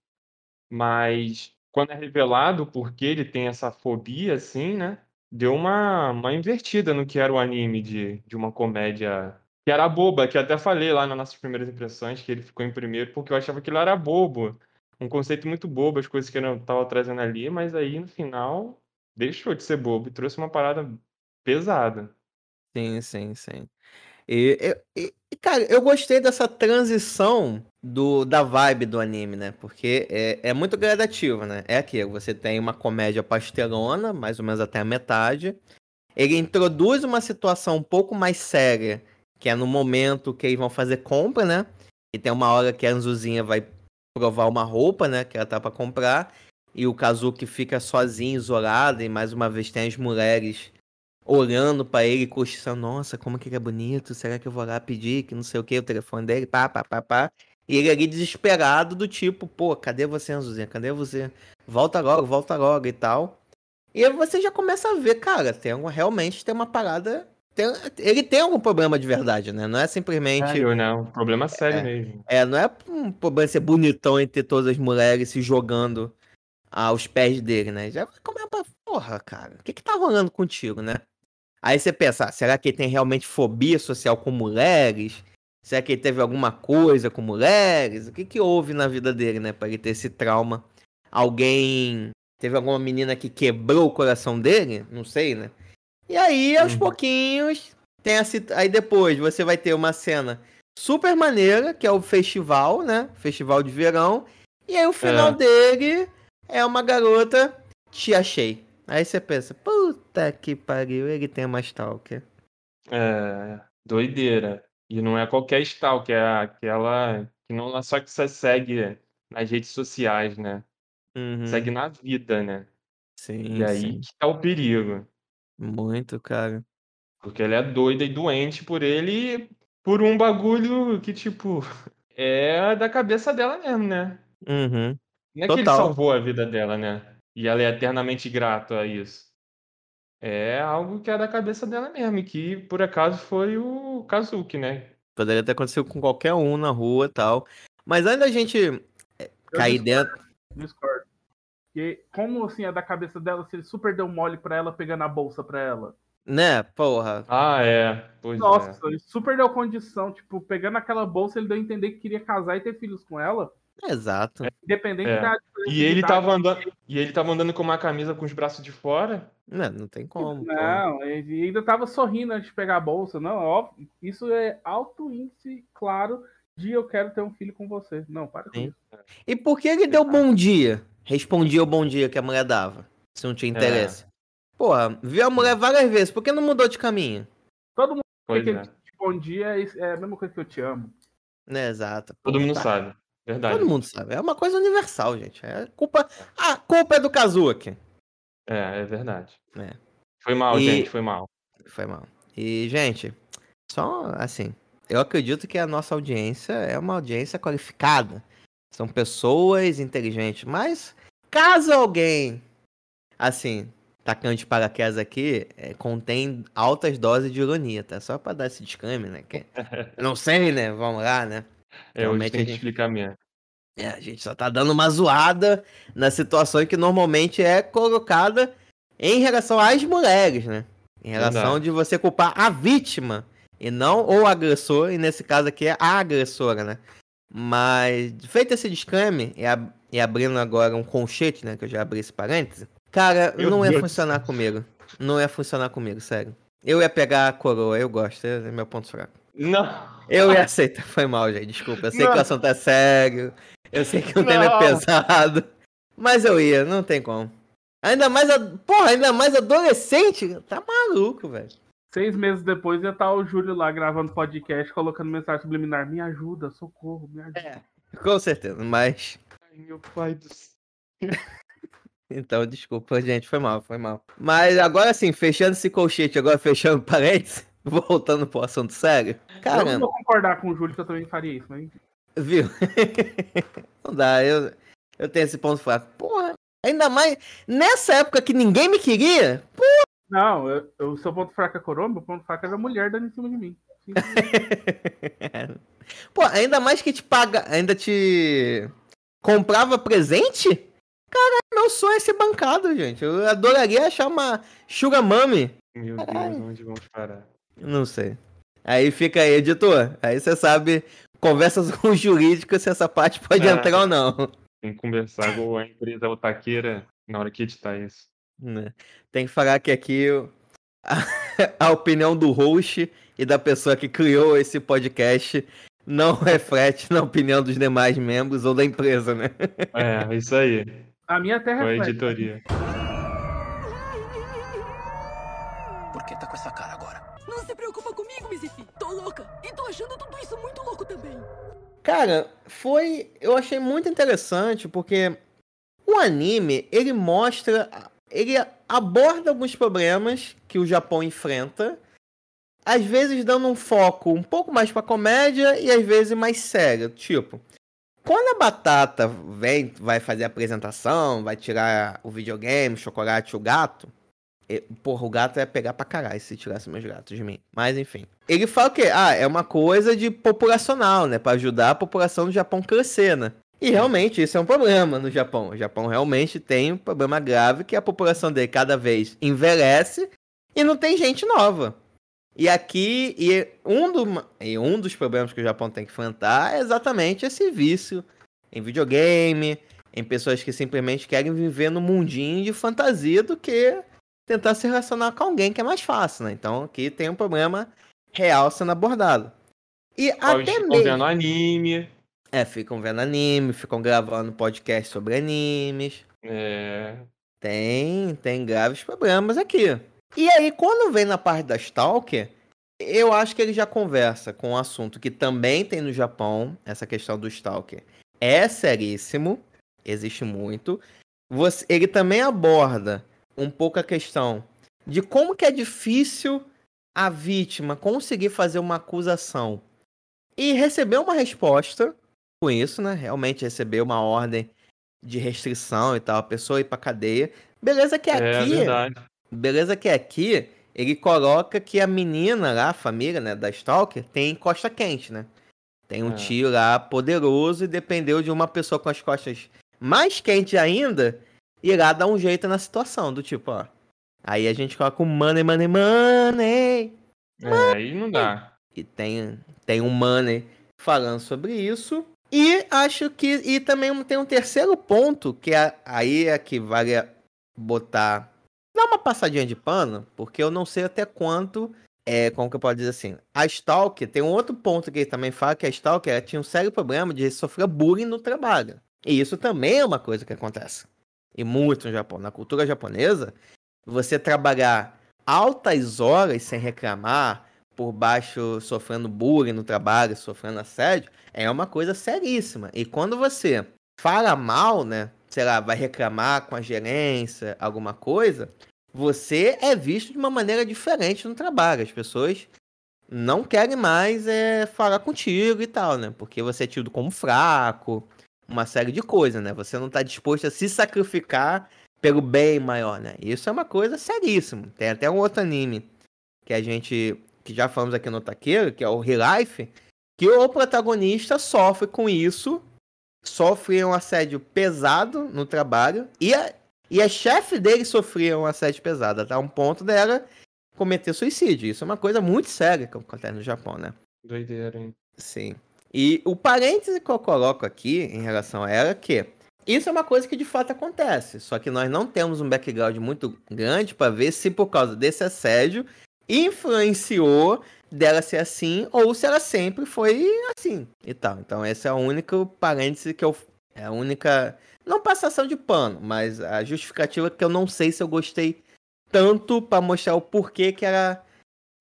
Mas quando é revelado porque ele tem essa fobia, assim, né? Deu uma, uma invertida no que era o anime de, de uma comédia que era boba, que até falei lá nas nossas primeiras impressões que ele ficou em primeiro porque eu achava que ele era bobo. Um conceito muito bobo, as coisas que ele tava trazendo ali, mas aí no final deixou de ser bobo e trouxe uma parada pesada. Sim, sim, sim. E, e- e, cara, eu gostei dessa transição do, da vibe do anime, né? Porque é, é muito gradativa, né? É aquilo, você tem uma comédia pastelona, mais ou menos até a metade. Ele introduz uma situação um pouco mais séria, que é no momento que eles vão fazer compra, né? E tem uma hora que a Anzuzinha vai provar uma roupa, né? Que ela tá pra comprar. E o Kazuki fica sozinho, isolado, e mais uma vez tem as mulheres olhando pra ele, cochichando, nossa, como que ele é bonito, será que eu vou lá pedir, que não sei o que, o telefone dele, pá, pá, pá, pá. E ele ali desesperado, do tipo, pô, cadê você, Anzuzinha, cadê você? Volta logo, volta logo e tal. E aí você já começa a ver, cara, tem alguma, realmente tem uma parada, tem- ele tem algum problema de verdade, né? Não é simplesmente... Sério, né? Um problema sério mesmo. É, não é um problema ser bonitão e ter todas as mulheres se jogando aos pés dele, né? Já começa pra. Porra, cara, o que que tá rolando contigo, né? Aí você pensa, ah, será que ele tem realmente fobia social com mulheres? Será que ele teve alguma coisa com mulheres? O que que houve na vida dele, né? Pra ele ter esse trauma? Alguém. Teve alguma menina que quebrou o coração dele? Não sei, né? E aí, aos Uhum. pouquinhos, tem a cit- aí depois você vai ter uma cena super maneira, que é o festival, né? Festival de verão. E aí o final É. dele é uma garota, te achei. Aí você pensa, puta que pariu, ele tem uma stalker. É, doideira. E não é qualquer stalker, é aquela que não é só que você segue nas redes sociais, né? Uhum, Segue na vida, né? sim, E aí sim. que tá o perigo. Muito, cara. Porque ela é doida e doente por ele por um bagulho que, tipo, é da cabeça dela mesmo, né? Uhum. Não é que ele Total. salvou a vida dela, né? E ela é eternamente grata a isso. É algo que é da cabeça dela mesmo, e que por acaso foi o Kazuki, né? Poderia ter acontecido com qualquer um na rua e tal. Mas antes da gente é, Eu cair discordo, dentro. Discordo. Porque como assim é da cabeça dela se ele super deu mole pra ela pegando a bolsa pra ela? Né, porra. Ah, é. Pois Nossa, é. ele super deu condição. Tipo, pegando aquela bolsa, ele deu a entender que queria casar e ter filhos com ela. Exato. Independente É. da E de ele tava andando, e ele tava andando com uma camisa com os braços de fora. Não, não tem como. pô. Não, ele ainda tava sorrindo antes de pegar a bolsa. Não, óbvio. Isso é alto índice, claro, de eu quero ter um filho com você. Não, para com Sim. isso. E por que ele deu bom dia? Respondia o bom dia que a mulher dava. Se não tinha interesse. Porra, viu a mulher várias vezes. Por que não mudou de caminho? Todo mundo Pois que é. ele te bom dia é é a mesma coisa que eu te amo. Né, exato. Todo mundo Tá. sabe. Verdade. Todo mundo sabe. É uma coisa universal, gente. É culpa. A culpa é do Kazuki. É, é verdade. É. Foi mal, E- gente, foi mal. Foi mal. E, gente, só assim. eu acredito que a nossa audiência é uma audiência qualificada. São pessoas inteligentes. Mas, caso alguém, assim, tacando de paraquedas aqui, é, contém altas doses de ironia, tá? Só pra dar esse disclaimer, né? Que, não sei, né? Vamos lá, né? É, hoje Realmente tem que gente- explicar mesmo. É, a gente só tá dando uma zoada na situação que normalmente é colocada em relação às mulheres, né? Em relação Verdade. de você culpar a vítima e não o agressor, e nesse caso aqui é a agressora, né? Mas, feito esse disclaimer e, ab- e abrindo agora um conchete, né? Que eu já abri esse parêntese, cara, Meu não ia Deus. funcionar comigo. Não ia funcionar comigo, sério. Eu ia pegar a coroa, eu gosto, é meu ponto fraco. Não! Eu ia aceitar, foi mal, gente. Desculpa. Eu sei que o Não. assunto é sério. Eu sei que o tema é Não. pesado. Mas eu ia, não tem como. Ainda mais. A... Porra, ainda mais adolescente. Tá maluco, velho. Seis meses depois ia estar o Júlio lá gravando podcast, colocando mensagem subliminar. Me ajuda, socorro, me ajuda. É. Com certeza, mas. Ai, meu pai do céu. Então, desculpa, gente. Foi mal, foi mal. Mas agora sim, fechando esse colchete, agora fechando parênteses, voltando pro assunto sério. eu não Cara, vou concordar com o Júlio que eu também faria isso, mas viu? não dá, eu, eu tenho esse ponto fraco. Porra, ainda mais nessa época que ninguém me queria. Não, eu, seu ponto fraco é coroa, meu ponto fraco era a mulher dando em cima de mim. Pô, ainda mais que te paga, ainda te comprava presente? Caralho, meu sonho é ser bancado, gente. Eu adoraria achar uma Sugar Mummy. Meu Deus, onde vamos parar? Não sei. Aí fica aí, editor. Aí você sabe, conversas com o jurídico se essa parte pode É. entrar ou não. Tem que conversar com a empresa otaqueira na hora que editar isso. Né? Tem que falar que aqui a, a opinião do host e da pessoa que criou esse podcast não reflete na opinião dos demais membros ou da empresa, né? É, isso aí. A minha terra Foi a editoria. Por que tá com essa cara louca. E tô achando tudo isso muito louco também. Cara, foi. Eu achei muito interessante porque o anime ele mostra. Ele aborda alguns problemas que o Japão enfrenta, às vezes dando um foco um pouco mais pra comédia e às vezes mais sério. Tipo, quando a batata vem, vai fazer a apresentação, vai tirar o videogame, o chocolate, o gato. Porra, o gato ia pegar pra caralho se tirasse meus gatos de mim. Mas enfim. Ele fala o quê? Ah, é uma coisa de populacional, né? Pra ajudar a população do Japão a crescer, né? E realmente isso é um problema no Japão. O Japão realmente tem um problema grave que a população dele cada vez envelhece e não tem gente nova. E aqui, e um, do, e um dos problemas que o Japão tem que enfrentar é exatamente esse vício em videogame, em pessoas que simplesmente querem viver no mundinho de fantasia do que tentar se relacionar com alguém que é mais fácil, né? Então aqui tem um problema real sendo abordado. E Eles até ficam mesmo. vendo anime. É, ficam vendo anime, ficam gravando podcast sobre animes. É... Tem, tem graves problemas aqui. E aí, quando vem na parte da Stalker, eu acho que ele já conversa com um assunto que também tem no Japão, essa questão do Stalker. É seríssimo, existe muito. Você- ele também aborda um pouco a questão de como que é difícil a vítima conseguir fazer uma acusação e receber uma resposta com isso, né? Realmente receber uma ordem de restrição e tal, a pessoa ir pra cadeia. Beleza que É aqui, verdade. beleza que aqui ele coloca que a menina lá, a família, né, da Stalker, tem costa quente, né? Tem um É. tio lá poderoso e dependeu de uma pessoa com as costas mais quentes ainda ir lá dar um jeito na situação, do tipo, ó. Aí a gente coloca o money, money, money. É, aí não dá. E tem, tem um money falando sobre isso. E acho que. E também tem um terceiro ponto, que é, aí é que vale botar. Dar uma passadinha de pano, porque eu não sei até quanto. É, como que eu posso dizer assim? A Stalker, tem um outro ponto que ele também fala que a Stalker ela tinha um sério problema de sofrer bullying no trabalho. E isso também é uma coisa que acontece. E muito no Japão. Na cultura japonesa, você trabalhar altas horas sem reclamar, por baixo sofrendo bullying no trabalho, sofrendo assédio, é uma coisa seríssima. E quando você fala mal, né? Sei lá, vai reclamar com a gerência, alguma coisa, você é visto de uma maneira diferente no trabalho. As pessoas não querem mais é, falar contigo e tal, né? Porque você é tido como fraco, uma série de coisas, né? Você não tá disposto a se sacrificar pelo bem maior, né? Isso é uma coisa seríssima. Tem até um outro anime que a gente, que já falamos aqui no Taqueiro, que é o Real Life, que o protagonista sofre com isso, sofre um assédio pesado no trabalho e a, e a chefe dele sofria um assédio pesado, até um ponto dela cometer suicídio. Isso é uma coisa muito séria que acontece no Japão, né? Doideira, hein? Sim. E o parêntese que eu coloco aqui em relação a ela é que isso é uma coisa que de fato acontece, só que nós não temos um background muito grande para ver se por causa desse assédio influenciou dela ser assim ou se ela sempre foi assim e tal. Então esse é o único parêntese que eu é a única não passação de pano, mas a justificativa que eu não sei se eu gostei tanto para mostrar o porquê que ela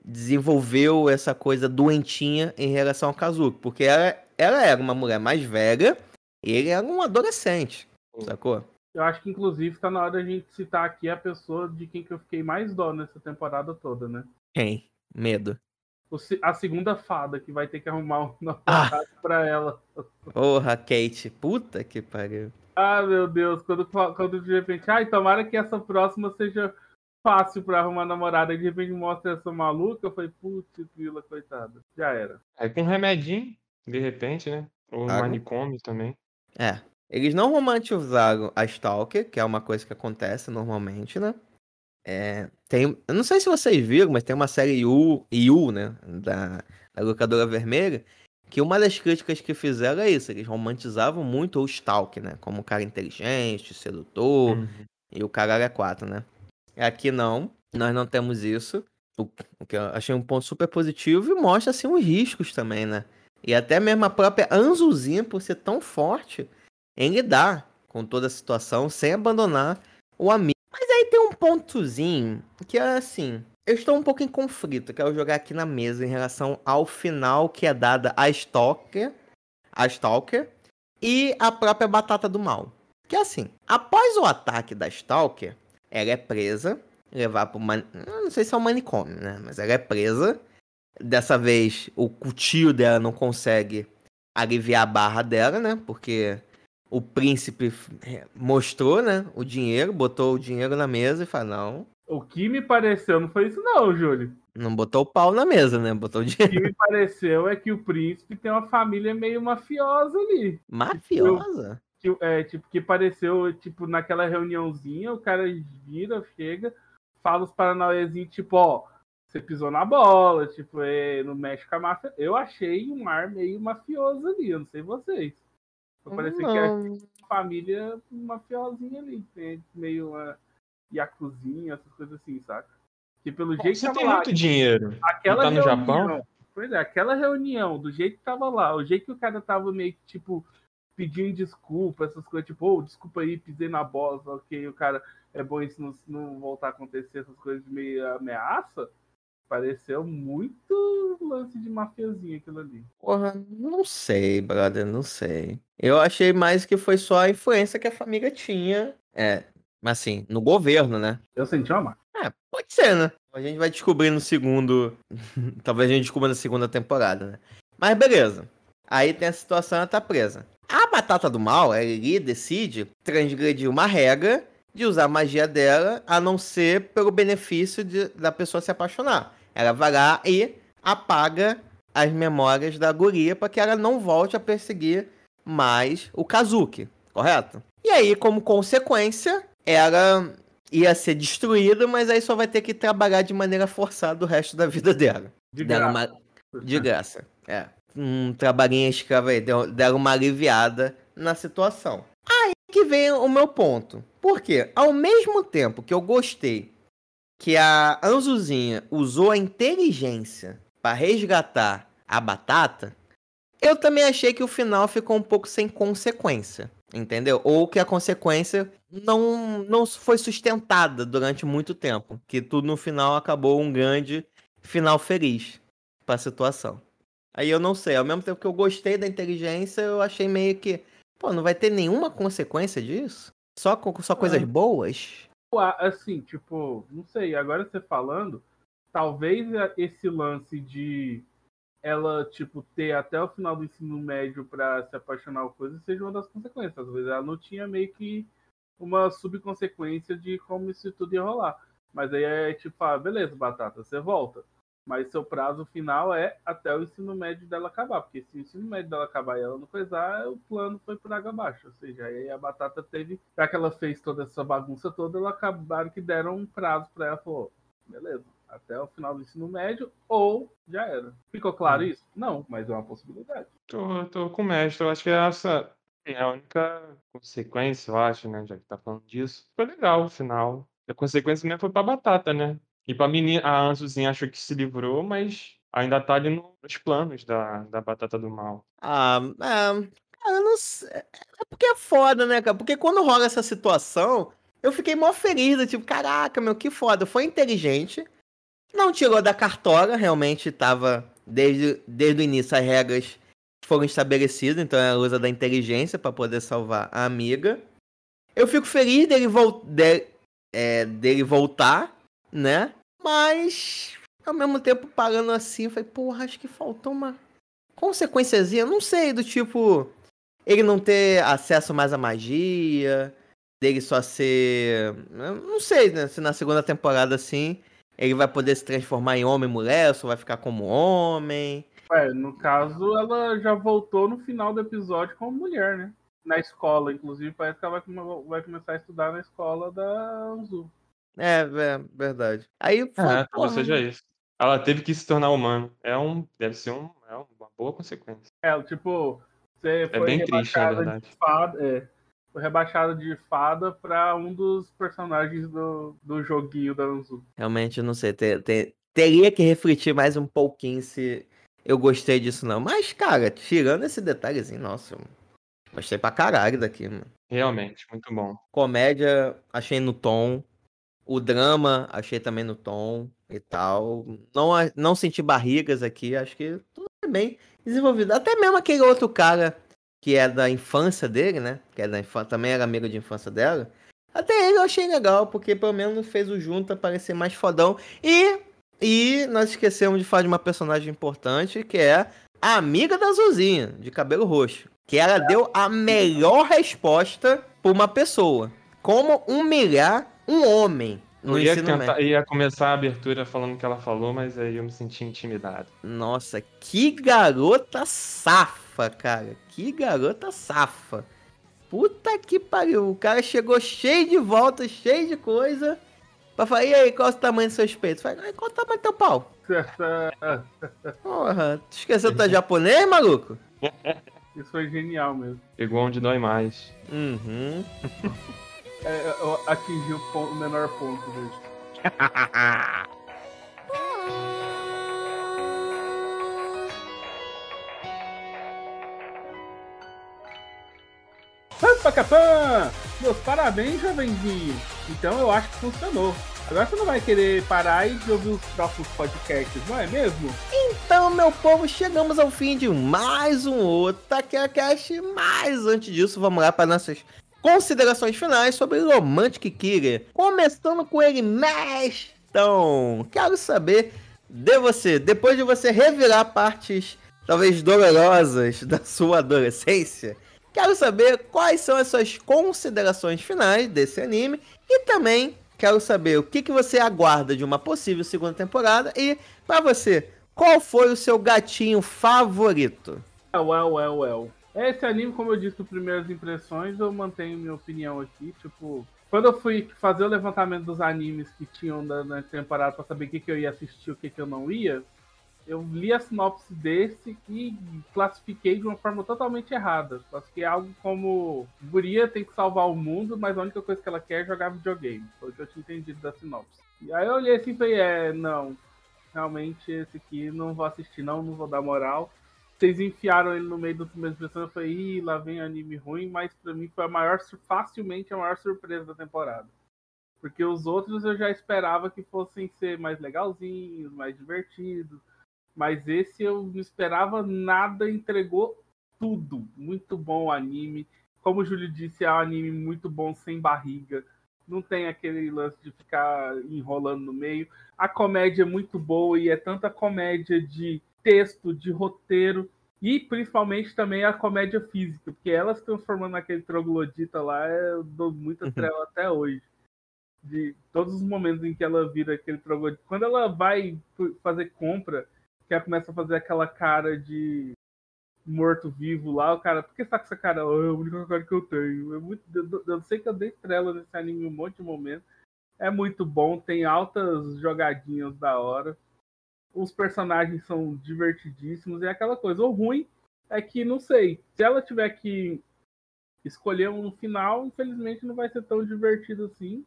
desenvolveu essa coisa doentinha em relação ao Kazuki, porque ela, ela era uma mulher mais velha, ele era um adolescente, sacou? Eu acho que, inclusive, tá na hora da gente citar aqui a pessoa de quem que eu fiquei mais dó nessa temporada toda, né? Quem? Medo. O A segunda fada que vai ter que arrumar um Ah. namorado pra ela. Porra, Kate. Puta que pariu. Ah, meu Deus, quando, quando de repente, ai, tomara que essa próxima seja fácil pra arrumar namorada, e de repente mostra essa maluca, eu falei, putz, vila, coitada. Já era. Aí com um remedinho, de repente, né? Ou um Água. manicômio também. É. Eles não romantizaram a Stalker, que é uma coisa que acontece normalmente, né? É, tem, eu não sei se vocês viram, mas tem uma série Yu, Yu né? Da, da locadora vermelha, que uma das críticas que fizeram é isso. Eles romantizavam muito o Stalker, né? Como um cara inteligente, sedutor, Uhum. e o caralho é quatro, né? Aqui não, nós não temos isso. O, que eu achei um ponto super positivo e mostra assim os riscos também, né? E até mesmo a própria Anzuzinha, por ser tão forte em lidar com toda a situação sem abandonar o amigo. Mas aí tem um pontozinho que é assim. Eu estou um pouco em conflito, quero jogar aqui na mesa em relação ao final que é dada a Stalker, a Stalker e a própria Batata do Mal. Que é assim, após o ataque da Stalker, ela é presa, levar para man... não sei se é um manicômio, né? Mas ela é presa. Dessa vez o o tio dela não consegue aliviar a barra dela, né? Porque o príncipe mostrou, né? O dinheiro, botou o dinheiro na mesa e falou: não, O que me pareceu, não foi isso não, Júlio. não botou o pau na mesa, né? Botou o O dinheiro. que me pareceu é que o príncipe tem uma família meio mafiosa ali. Mafiosa? Que, é, tipo, que pareceu, tipo, naquela reuniãozinha, o cara vira, chega, fala os paranauêzinhos, tipo, ó, você pisou na bola, tipo, é, não mexe com a máfia. Eu achei um ar meio mafioso ali, eu não sei vocês. Parecia que era Não. uma família mafiosinha ali, né? meio uma yakuzinha, essas coisas assim, saca? Que pelo jeito Você tem lá, muito dinheiro. aquela tá no reunião, Japão? Pois é, aquela reunião, do jeito que tava lá, o jeito que o cara tava meio que, tipo, pedindo desculpa, essas coisas, tipo, ô, desculpa aí, pisei na bola, ok, o cara, é bom isso não, não voltar a acontecer, essas coisas de meio ameaça, pareceu muito lance de mafiozinho aquilo ali. Porra, não sei, brother, não sei. Eu achei mais que foi só a influência que a família tinha. É, assim, no governo, né? Eu senti uma marca. É, pode ser, né? A gente vai descobrir no segundo. Talvez a gente descubra na segunda temporada, né? Mas beleza. Aí tem a situação, ela tá presa. A batata do mal, a Eli decide transgredir uma regra de usar a magia dela, a não ser pelo benefício de- da pessoa se apaixonar. Ela vai lá e apaga as memórias da guria para que ela não volte a perseguir mais o Kazuki, correto? E aí, como consequência, ela ia ser destruída, mas aí só vai ter que trabalhar de maneira forçada o resto da vida dela. De Deram graça. uma- De graça. É. Um trabalhinho escravo aí, deram uma aliviada na situação. Aí que vem o meu ponto. Por quê? Ao mesmo tempo que eu gostei que a Anzuzinha usou a inteligência para resgatar a batata, eu também achei que o final ficou um pouco sem consequência. Entendeu? Ou que a consequência não, não foi sustentada durante muito tempo. Que tudo no final acabou um grande final feliz pra situação. Aí eu não sei, ao mesmo tempo que eu gostei da inteligência, eu achei meio que, pô, não vai ter nenhuma consequência disso? Só, só coisas Ah. boas? Assim, tipo, não sei, agora você falando, talvez esse lance de ela, tipo, ter até o final do ensino médio para se apaixonar por coisa seja uma das consequências. Às vezes ela não tinha meio que uma subconsequência de como isso tudo ia rolar. Mas aí é tipo, ah, beleza, Batata, você volta. Mas seu prazo final é até o ensino médio dela acabar. Porque se o ensino médio dela acabar e ela não coisar, o plano foi por água abaixo. Ou seja, aí a Batata teve, já que ela fez toda essa bagunça toda, ela acabaram que deram um prazo para ela. Falou, beleza, até o final do ensino médio, ou já era. Ficou claro Hum. isso? Não, mas é uma possibilidade. Tô, tô com o mestre. Eu acho que essa é a única consequência, eu acho, né? Já que tá falando disso. Foi legal o final. A consequência mesmo foi pra batata, né? E pra menina, a Anzuzinha achou que se livrou, mas ainda tá ali no- nos planos da, da batata do mal. Ah, é, cara, não sei. É porque é foda, né, cara? Porque quando rola essa situação, eu fiquei mó feliz, tipo, caraca, meu, que foda. Foi inteligente. Não tirou da cartola, realmente tava desde, desde o início as regras foram estabelecidas, então ela usa da inteligência pra poder salvar a amiga. Eu fico feliz dele, de- é, dele voltar, né? Mas ao mesmo tempo parando assim, eu falei, porra, acho que faltou uma consequenciazinha, não sei, do tipo ele não ter acesso mais à magia, dele só ser, não sei, né, se na segunda temporada assim, ele vai poder se transformar em homem e mulher, ou só vai ficar como homem. É, no caso, ela já voltou no final do episódio como mulher, né? Na escola, inclusive, parece que ela vai, vai começar a estudar na escola da Anzu. É, é verdade. Aí foi, É, talvez porra, seja isso. Ela teve que se tornar humano. É um, deve ser um, é uma boa consequência. É, tipo, você foi bem triste, na rebaixada verdade. de fada, é, foi rebaixada de fada pra um dos personagens do, do joguinho da Anzu. Realmente, eu não sei. te- te- teria que refletir mais um pouquinho se eu gostei disso, não. Mas, cara, tirando esse detalhezinho, nossa, eu gostei pra caralho daqui, mano. Realmente, muito bom. Comédia, achei no tom. O drama, achei também no tom e tal. Não, não senti barrigas aqui, acho que tudo é bem desenvolvido. Até mesmo aquele outro cara que é da infância dele, né? Que é da infância, também era amigo de infância dela. Até ele eu achei legal, porque pelo menos fez o Junta parecer mais fodão. E, e nós esquecemos de falar de uma personagem importante, que é a amiga da Zuzinha, de cabelo roxo. Que ela deu a melhor resposta pra uma pessoa. Como humilhar um homem no Eu ia, ensino médio. tentar, ia começar a abertura falando o que ela falou, mas aí eu me senti intimidado. Nossa, que garota safa, cara. Que garota safa. Puta que pariu. O cara chegou cheio de voltas, cheio de coisa. Pra falar, e aí, qual é o tamanho dos seus peitos? Falei, "Ah, qual é o tamanho do teu pau? Porra, tu esqueceu que tu é japonês, maluco? Isso foi genial mesmo. Pegou onde dói mais. Uhum. É, eu atingi o, pon- o menor ponto dele. Pacapã! Meus parabéns, jovenzinho. Então eu acho que funcionou. Agora você não vai querer parar e ouvir os próximos podcasts, não é mesmo? Então, meu povo, chegamos ao fim de mais um Otaquera Cast. Mas antes disso, vamos lá para nossas considerações finais sobre Romantic Killer. Começando com ele, Mestão. Quero saber de você, depois de você revirar partes talvez dolorosas da sua adolescência, quero saber quais são as suas considerações finais desse anime e também quero saber o que, que você aguarda de uma possível segunda temporada e, para você, qual foi o seu gatinho favorito? Well, well, well. Esse anime, como eu disse, primeiras impressões, eu mantenho minha opinião aqui. Tipo, quando eu fui fazer o levantamento dos animes que tinham na, na temporada pra saber o que, que eu ia assistir o que, que eu não ia, eu li a sinopse desse e classifiquei de uma forma totalmente errada. Classifiquei algo como Guria tem que salvar o mundo, mas a única coisa que ela quer é jogar videogame. Foi o que eu tinha entendido da sinopse. E aí eu olhei assim e falei, é, não, realmente esse aqui não vou assistir não, não vou dar moral vocês enfiaram ele no meio do primeiro impressão, eu falei, ih, lá vem anime ruim, mas pra mim foi a maior, facilmente a maior surpresa da temporada. Porque os outros eu já esperava que fossem ser mais legalzinhos, mais divertidos. Mas esse eu não esperava nada, entregou tudo. Muito bom o anime. Como o Júlio disse, é um anime muito bom, sem barriga. Não tem aquele lance de ficar enrolando no meio. A comédia é muito boa e é tanta comédia de texto, de roteiro e principalmente também a comédia física, porque ela se transformando naquele troglodita lá, eu dou muita trela até hoje. De todos os momentos em que ela vira aquele troglodita. Quando ela vai fazer compra, que ela começa a fazer aquela cara de morto-vivo lá, o cara, por que você tá com essa cara? Oh, é a única cara que eu tenho. É muito, eu, eu sei que eu dei trela nesse anime em um monte de momento. É muito bom, tem altas jogadinhas da hora. Os personagens são divertidíssimos e é aquela coisa. O ruim é que, não sei, se ela tiver que escolher um final, infelizmente não vai ser tão divertido assim.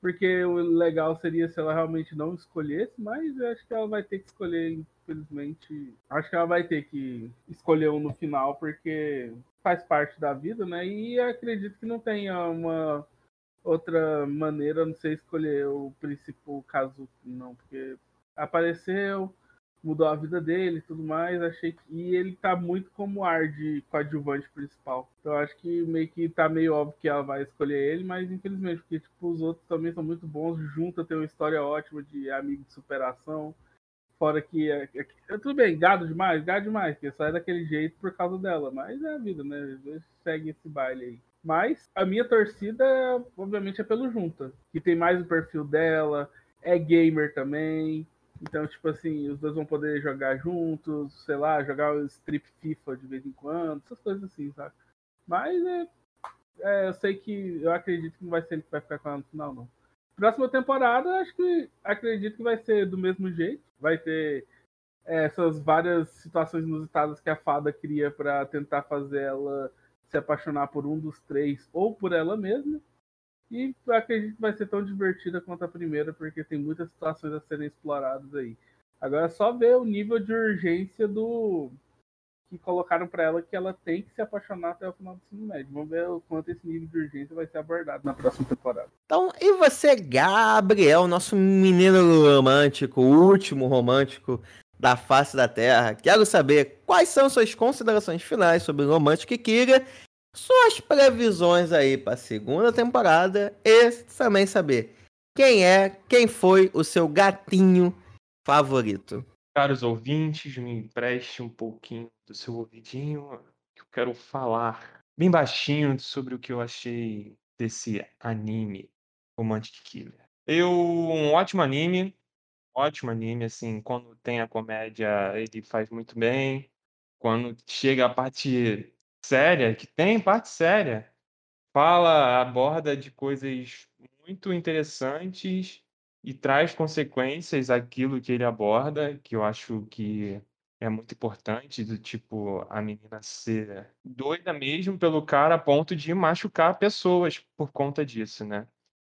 Porque o legal seria se ela realmente não escolhesse, mas eu acho que ela vai ter que escolher infelizmente, acho que ela vai ter que escolher um no final, porque faz parte da vida, né? E acredito que não tenha uma outra maneira, não sei escolher o principal caso, não, porque apareceu, mudou a vida dele e tudo mais, achei que. E ele tá muito como ar de coadjuvante principal. Então acho que meio que tá meio óbvio que ela vai escolher ele, mas infelizmente, porque tipo, os outros também são muito bons, junta tem uma história ótima de amigo de superação. Fora que é, é, é, tudo bem, gado demais, gado demais, porque só é daquele jeito por causa dela, mas é a vida, né? Segue esse baile aí. Mas a minha torcida, obviamente, é pelo Junta, que tem mais o perfil dela, é gamer também. Então, tipo assim, os dois vão poder jogar juntos, sei lá, jogar o strip FIFA de vez em quando, essas coisas assim, sabe? Mas é, é, eu sei que eu acredito que não vai ser ele que vai ficar com ela no final, não. Próxima temporada, acho que acredito que vai ser do mesmo jeito. Vai ter é, essas várias situações inusitadas que a fada cria para tentar fazer ela se apaixonar por um dos três ou por ela mesma. E acredito que vai ser tão divertida quanto a primeira, porque tem muitas situações a serem exploradas aí. Agora é só ver o nível de urgência do, que colocaram para ela que ela tem que se apaixonar até o final do ensino médio. Vamos ver o quanto esse nível de urgência vai ser abordado na próxima temporada. Então, e você, Gabriel, nosso menino romântico, o último romântico da face da Terra? Quero saber quais são suas considerações finais sobre o Romântico Kira, suas previsões aí para a segunda temporada e também saber quem é, quem foi o seu gatinho favorito. Caros ouvintes, me empreste um pouquinho do seu ouvidinho, que eu quero falar bem baixinho sobre o que eu achei desse anime Romantic Killer. Eu, um ótimo anime, ótimo anime, assim, quando tem a comédia, ele faz muito bem. Quando chega a parte séria, que tem parte séria, fala, aborda de coisas muito interessantes e traz consequências aquilo que ele aborda, que eu acho que é muito importante, do tipo, a menina ser doida mesmo pelo cara a ponto de machucar pessoas por conta disso, né?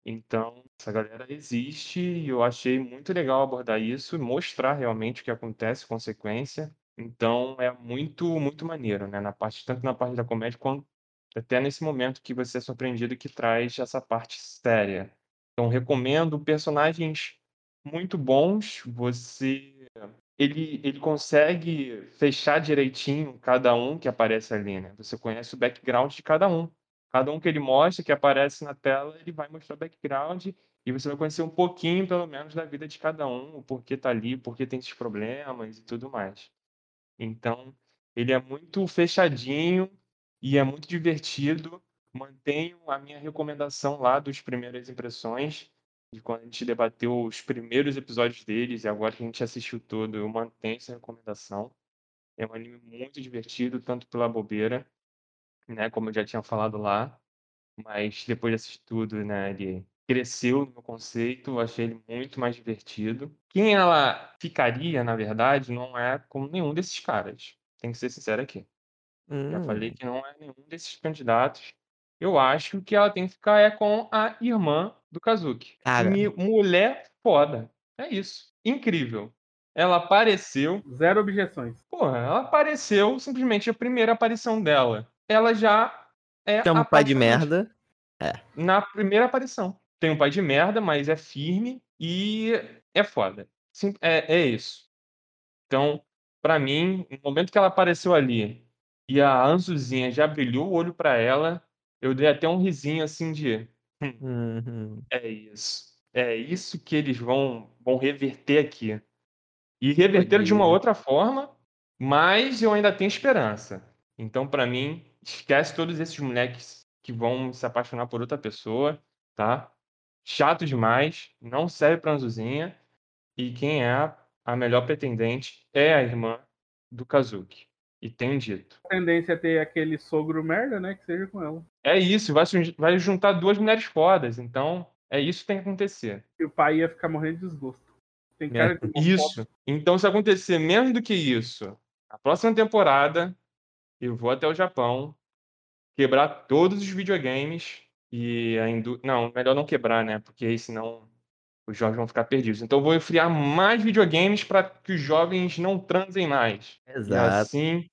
Então, essa galera existe e eu achei muito legal abordar isso, mostrar realmente o que acontece, consequência. Então, é muito, muito maneiro, né? Na parte, tanto na parte da comédia quanto até nesse momento que você é surpreendido que traz essa parte séria. Então, recomendo personagens muito bons. Você ele, ele consegue fechar direitinho cada um que aparece ali, né? Você conhece o background de cada um. Cada um que ele mostra, que aparece na tela, ele vai mostrar o background e você vai conhecer um pouquinho, pelo menos, da vida de cada um, o porquê tá ali, o porquê tem esses problemas e tudo mais. Então, ele é muito fechadinho e é muito divertido mantenho a minha recomendação lá dos primeiras impressões, de quando a gente debateu os primeiros episódios deles e agora que a gente assistiu todo, eu mantenho essa recomendação. É um anime muito divertido, tanto pela bobeira, né, como eu já tinha falado lá, mas depois de assistir tudo, né, ele cresceu no meu conceito, achei ele muito mais divertido. Quem ela ficaria, na verdade, não é com nenhum desses caras. Tem que ser sincero aqui. Hum. Já falei que não é nenhum desses candidatos. Eu acho que ela tem que ficar é com a irmã do Kazuki. Cara. Mulher foda. É isso. Incrível. Ela apareceu. Zero objeções. Porra, ela apareceu simplesmente a primeira aparição dela. Ela já é. Tem um pai de merda. Na primeira aparição. Tem um pai de merda, mas é firme e é foda. Sim, é, é isso. Então, pra mim, no momento que ela apareceu ali e a Anzuzinha já brilhou o olho pra ela, eu dei até um risinho assim de Uhum. É isso. É isso que eles vão, vão reverter aqui. E reverter de uma outra forma, mas eu ainda tenho esperança. Então, pra mim, esquece todos esses moleques que vão se apaixonar por outra pessoa, tá? Chato demais, não serve pra Anzuzinha. E quem é a melhor pretendente é a irmã do Kazuki. E tenho dito. A tendência é ter aquele sogro merda, né? Que seja com ela. É isso, vai, vai juntar duas mulheres fodas. Então, é isso que tem que acontecer. E o pai ia ficar morrendo de desgosto. Tem É, cara de. Isso. Então, se acontecer menos do que isso, a próxima temporada, eu vou até o Japão, quebrar todos os videogames e a indú... Não, melhor não quebrar, né? Porque aí senão os jovens vão ficar perdidos. Então, eu vou enfriar mais videogames para que os jovens não transem mais. E Exato. assim,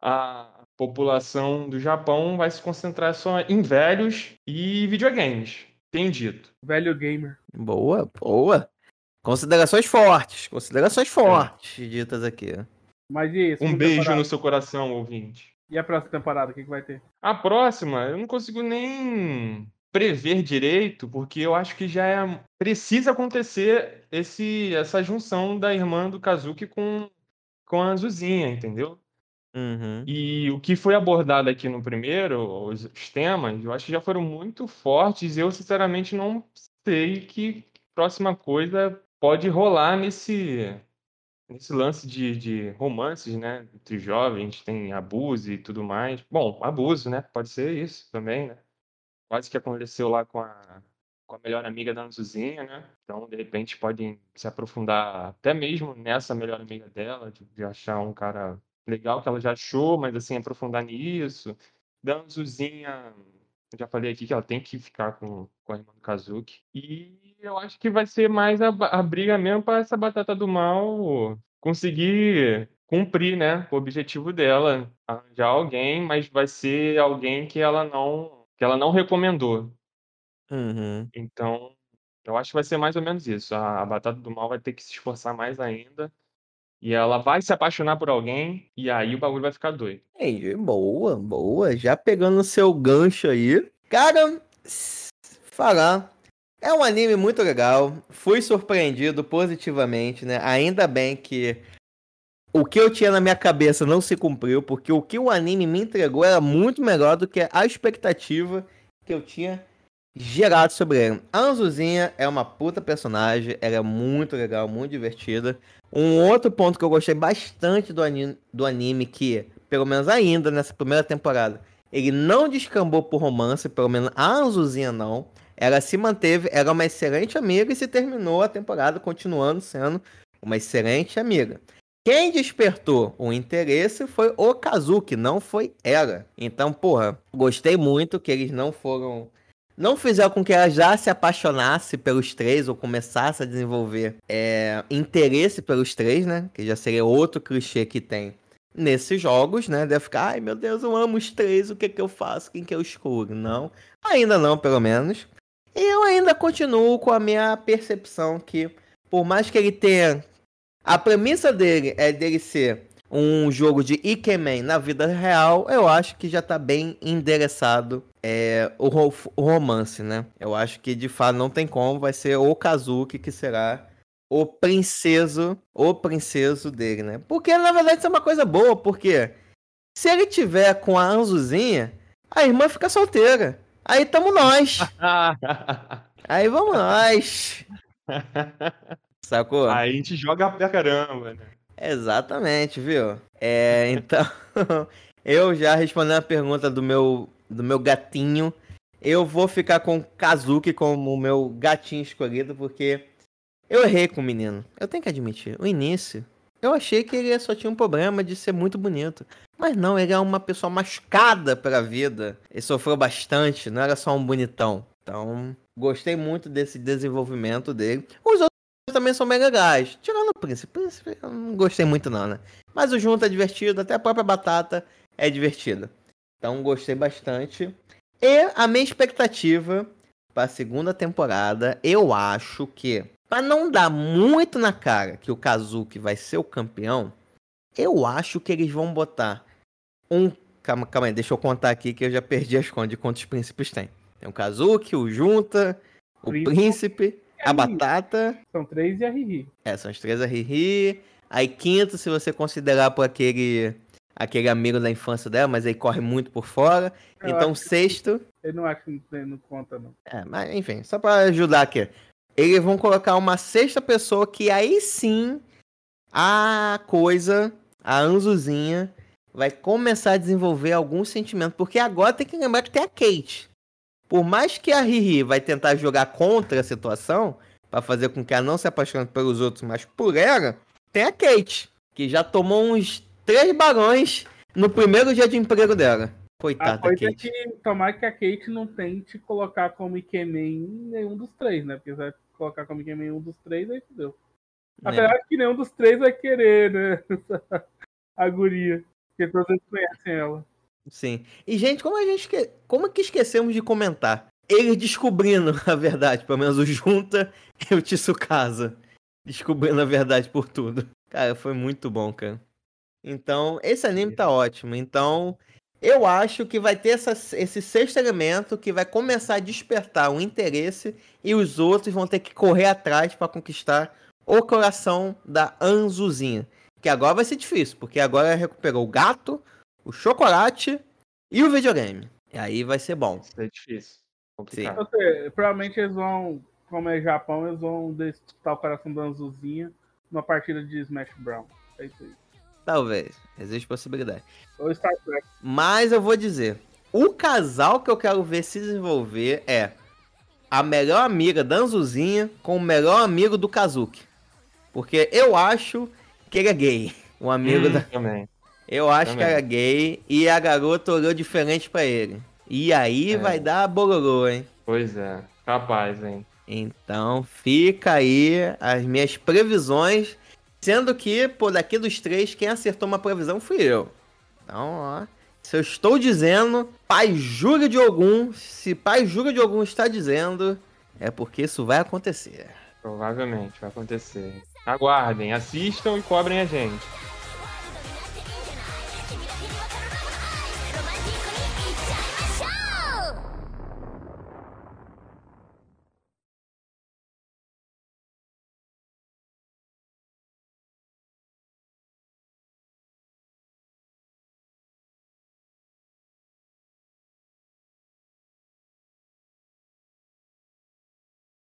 a população do Japão vai se concentrar só em velhos e videogames. Tenho dito. Velho gamer. Boa, boa. Considerações fortes. Considerações fortes ditas aqui. Mas e aí? Um beijo temporada? no seu coração, ouvinte. E a próxima temporada, o que, que vai ter? A próxima, eu não consigo nem prever direito, porque eu acho que já é precisa acontecer esse essa junção da irmã do Kazuki com com a Azuzinha, entendeu? Uhum. E o que foi abordado aqui no primeiro, os, os temas, eu acho que já foram muito fortes. Eu, sinceramente, não sei que próxima coisa pode rolar nesse, nesse lance de, de romances, né? Entre jovens, tem abuso e tudo mais. Bom, abuso, né? Pode ser isso também, né? Quase que aconteceu lá com a, com a melhor amiga da Anzuzinha, né? Então, de repente, podem se aprofundar até mesmo nessa melhor amiga dela, de, de achar um cara legal que ela já achou, mas assim, aprofundar nisso. Da Anzuzinha, já falei aqui que ela tem que ficar com, com a irmã do Kazuki. E eu acho que vai ser mais a, a briga mesmo para essa batata do mal conseguir cumprir, né, o objetivo dela, arranjar alguém, mas vai ser alguém que ela não que ela não recomendou. Uhum. Então, eu acho que vai ser mais ou menos isso. A, a Batata do Mal vai ter que se esforçar mais ainda. E ela vai se apaixonar por alguém. E aí o bagulho vai ficar doido. Entendi. Boa, boa. Já pegando o seu gancho aí. Cara, falar. É um anime muito legal. Fui surpreendido positivamente, né? Ainda bem que o que eu tinha na minha cabeça não se cumpriu, porque o que o anime me entregou era muito melhor do que a expectativa que eu tinha gerado sobre ele. A Anzuzinha é uma puta personagem, ela é muito legal, muito divertida. Um outro ponto que eu gostei bastante do anime, do anime que, pelo menos ainda nessa primeira temporada, ele não descambou por romance, pelo menos a Anzuzinha não. Ela se manteve, era uma excelente amiga e se terminou a temporada continuando sendo uma excelente amiga. Quem despertou o interesse foi o Kazuki, não foi ela. Então, porra, gostei muito que eles não foram. Não fizeram com que ela já se apaixonasse pelos três ou começasse a desenvolver é, interesse pelos três, né? Que já seria outro clichê que tem nesses jogos, né? Deve ficar, ai meu Deus, eu amo os três, o que que eu faço? Quem que eu escolho? Não, ainda não, pelo menos. Eu ainda continuo com a minha percepção que, por mais que ele tenha a premissa dele é dele ser um jogo de Ikemen na vida real, eu acho que já tá bem endereçado é, o, ro- o romance, né? Eu acho que de fato não tem como, vai ser o Kazuki que será o princeso, o princeso dele, né? Porque na verdade isso é uma coisa boa, porque se ele tiver com a Anzuzinha, a irmã fica solteira. Aí tamo nós. Aí vamos nós. Sacou? aí a gente joga pra caramba, né? Exatamente, viu? É, então, eu já respondendo a pergunta do meu, do meu gatinho, eu vou ficar com o Kazuki como o meu gatinho escolhido, porque eu errei com o menino. Eu tenho que admitir, o início, eu achei que ele só tinha um problema de ser muito bonito. Mas não, ele é uma pessoa machucada pela vida. Ele sofreu bastante, não era só um bonitão. Então, gostei muito desse desenvolvimento dele. Os outros também são bem legais. Tirando o príncipe. O príncipe eu não gostei muito não, né? Mas o junto é divertido, até a própria batata é divertida. Então gostei bastante. E a minha expectativa para a segunda temporada, eu acho que para não dar muito na cara que o Kazuki vai ser o campeão, eu acho que eles vão botar um calma, calma aí, deixa eu contar aqui que eu já perdi as contas de quantos príncipes tem. Tem o Kazuki, o Junta, o Príncipe. Príncipe, a Riri. Batata. São três e a Riri. É, são as três a Riri. Aí quinto, se você considerar por aquele, aquele amigo da infância dela, mas aí corre muito por fora. Eu então que- sexto. Eu não acho que não, conta, não. É, mas enfim, só pra ajudar aqui. Eles vão colocar uma sexta pessoa que aí sim a coisa, a Anzuzinha, vai começar a desenvolver algum sentimento. Porque agora tem que lembrar que tem a Kate. Por mais que a Riri vai tentar jogar contra a situação, pra fazer com que ela não se apaixone pelos outros, mas por ela, tem a Kate, que já tomou uns três balões no primeiro dia de emprego dela. A Coitada da coisa é Kate. que tomara que a Kate não tente colocar como Ikemen em nenhum dos três, né? Porque se vai colocar como Ikemen em um dos três, aí fudeu. né? Apesar que nenhum dos três vai querer, né? a guria. Porque todos conhecem ela. Sim. E, gente, como a gente esque... como que esquecemos de comentar? Eles descobrindo a verdade, pelo menos o Junta e o Tsukasa. Descobrindo a verdade por tudo. Cara, foi muito bom, cara. Então, esse anime tá ótimo. Então, eu acho que vai ter essa- esse sexto elemento que vai começar a despertar o interesse e os outros vão ter que correr atrás pra conquistar o coração da Anzuzinha. Que agora vai ser difícil, porque agora recuperou o gato, o chocolate e o videogame. E aí vai ser bom. Isso é difícil. Complicado. Então, assim, provavelmente eles vão, como é Japão, eles vão disputar o coração da Anzuzinha numa partida de Smash Brown. É isso aí. Talvez. Existe possibilidade. Ou Star Trek. Mas eu vou dizer: o casal que eu quero ver se desenvolver é a melhor amiga da Anzuzinha com o melhor amigo do Kazuki. Porque eu acho que ele é gay. O amigo Hum, da. Também. Eu acho também. que era gay e a garota olhou diferente pra ele. E aí É. vai dar bololô, hein? Pois é. Capaz, hein? Então fica aí as minhas previsões. Sendo que, pô, daqui dos três, quem acertou uma previsão fui eu. Então, ó. Se eu estou dizendo, pai Júlio de algum, se pai Júlio de algum está dizendo, é porque isso vai acontecer. Provavelmente vai acontecer. Aguardem, assistam e cobrem a gente.